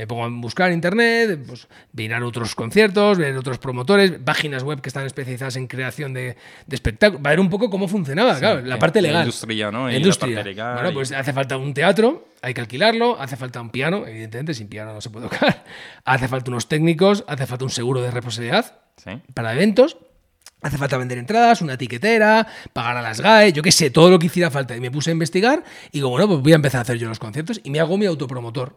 Me pongo a buscar en internet, pues, mirar otros conciertos, ver otros promotores, páginas web que están especializadas en creación de, de espectáculos. Va a ver un poco cómo funcionaba, claro, la parte la legal. industria, ¿no? La la industria. parte legal Bueno, y- pues hace falta un teatro, hay que alquilarlo, hace falta un piano, evidentemente, sin piano no se puede tocar. Hace falta unos técnicos, hace falta un seguro de responsabilidad Sí. para eventos. Hace falta vender entradas, una etiquetera, pagar a las GAE, yo qué sé, todo lo que hiciera falta. Y me puse a investigar y digo, bueno, pues voy a empezar a hacer yo los conciertos y me hago mi autopromotor.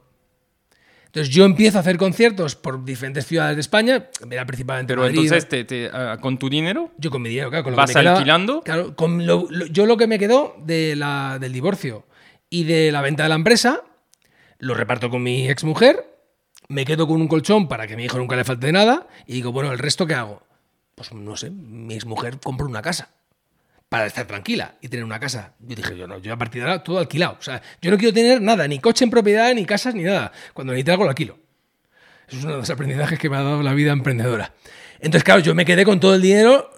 Entonces yo empiezo a hacer conciertos por diferentes ciudades de España, era principalmente Pero Madrid, entonces, te, te, ah, con tu dinero, yo con mi dinero, claro, con lo ¿Vas que me quedaba- alquilando? claro, con lo- lo- yo lo que me quedó de la, del divorcio y de la venta de la empresa, lo reparto con mi exmujer, me quedo con un colchón para que a mi hijo nunca le falte nada y digo, bueno, ¿el resto qué hago? Pues no sé, mi exmujer compró una casa para estar tranquila y tener una casa. Yo dije, yo no, yo a partir de ahora todo alquilado. O sea, yo no quiero tener nada, ni coche en propiedad, ni casas, ni nada. Cuando necesite algo lo alquilo. Eso es uno de los aprendizajes que me ha dado la vida emprendedora. Entonces, claro, yo me quedé con todo el dinero,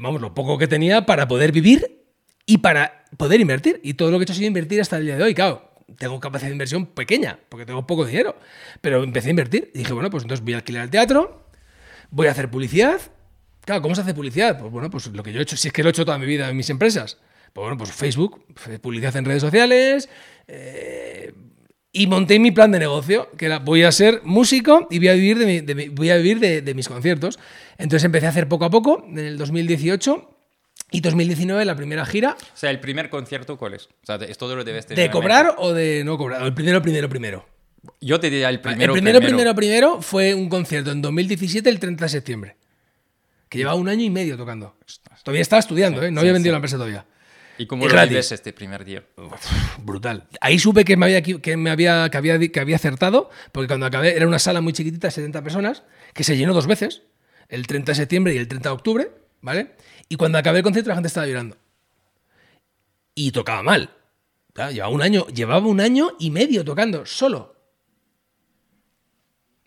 vamos, lo poco que tenía para poder vivir y para poder invertir. Y todo lo que he hecho ha sido invertir hasta el día de hoy. Claro, tengo capacidad de inversión pequeña, porque tengo poco dinero. Pero empecé a invertir y dije, bueno, pues entonces voy a alquilar el teatro, voy a hacer publicidad. Claro, ¿cómo se hace publicidad? Pues bueno, pues lo que yo he hecho, si es que lo he hecho toda mi vida en mis empresas. Pues bueno, pues Facebook, publicidad en redes sociales, eh, y monté mi plan de negocio, que era voy a ser músico y voy a vivir de, mi- de mi- voy a vivir de, de mis conciertos. Entonces empecé a hacer poco a poco, en el 2018 y 2019 la primera gira. o sea, el primer concierto, ¿cuál es? O sea, esto lo debes tener ¿De cobrar o de no cobrar? El primero, primero, primero. Yo te diría el primero. el primero, primero, primero fue un concierto en 2017, el 30 de septiembre. Que llevaba un año y medio tocando. Todavía estaba estudiando, ¿eh? No sí, había vendido sí. la empresa todavía. ¿Y cómo Y lo vives este primer día? Brutal. Ahí supe que me había, que me había, que había, que había acertado, porque cuando acabé era una sala muy chiquitita, 70 personas, que se llenó dos veces, el 30 de septiembre y el 30 de octubre, ¿vale? Y cuando acabé el concierto la gente estaba llorando. Y tocaba mal. Claro, llevaba un año, llevaba un año y medio tocando, solo.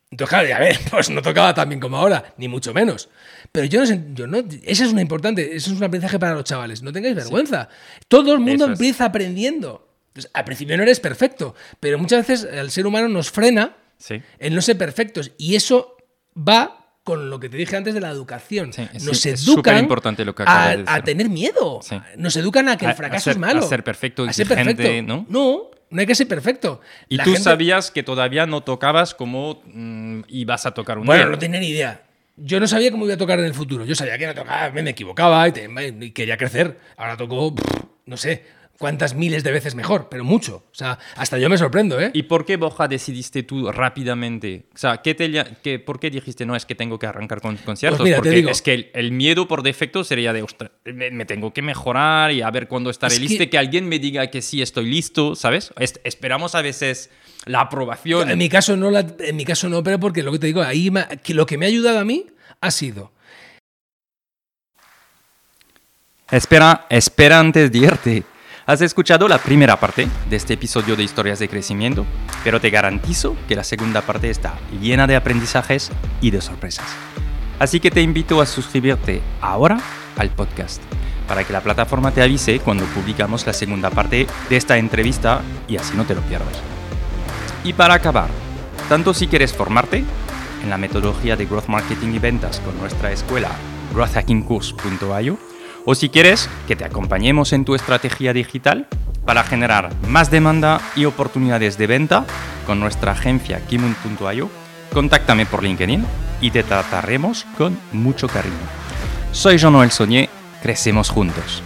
Entonces, claro, a ver, pues no tocaba tan bien como ahora, ni mucho menos. Pero yo no sé, yo no, esa es una importante, eso es un aprendizaje para los chavales. No tengáis vergüenza. Todo el mundo es. empieza aprendiendo. Entonces, al principio no eres perfecto, pero muchas veces el ser humano nos frena Sí. el no ser perfectos. Y eso va con lo que te dije antes de la educación. Sí, Nos educan superimportante lo que a, de tener miedo. Sí. Nos educan a que el a fracaso ser- es malo. a ser perfecto, A ser exigente, perfecto. ¿no? No, no hay que ser perfecto. Y La tú gente- sabías que todavía no tocabas como mm, ibas a tocar un Bueno, día. no tenía ni idea. Yo no sabía cómo iba a tocar en el futuro. Yo sabía que no tocaba, me, me equivocaba y, te- y quería crecer. Ahora toco, pff, no sé, cuántas miles de veces mejor, pero mucho. O sea, hasta yo me sorprendo, ¿eh? ¿Y por qué, Borja, decidiste tú rápidamente? O sea, ¿qué te, qué- ¿por qué dijiste, no, es que tengo que arrancar con conciertos? Pues mira, Porque digo- es que el, el miedo por defecto sería de, ostras, me, me tengo que mejorar y a ver cuándo estaré Es que- listo, que... alguien me diga que sí estoy listo, ¿sabes? Es- esperamos a veces la aprobación. En mi caso no, la- en mi caso no, pero porque lo que te digo, ahí me- que lo que me ha ayudado a mí ha sido Espera, espera antes de irte. Has escuchado la primera parte de este episodio de Historias de Crecimiento, pero te garantizo que la segunda parte está llena de aprendizajes y de sorpresas. Así que te invito a suscribirte ahora al podcast para que la plataforma te avise cuando publicamos la segunda parte de esta entrevista y así no te lo pierdas. Y para acabar, tanto si quieres formarte en la metodología de Growth Marketing y Ventas con nuestra escuela growthhackingcourse.io o si quieres que te acompañemos en tu estrategia digital para generar más demanda y oportunidades de venta con nuestra agencia kimun.io, contáctame por LinkedIn y te trataremos con mucho cariño. Soy Jean-Noël Saunier, crecemos juntos.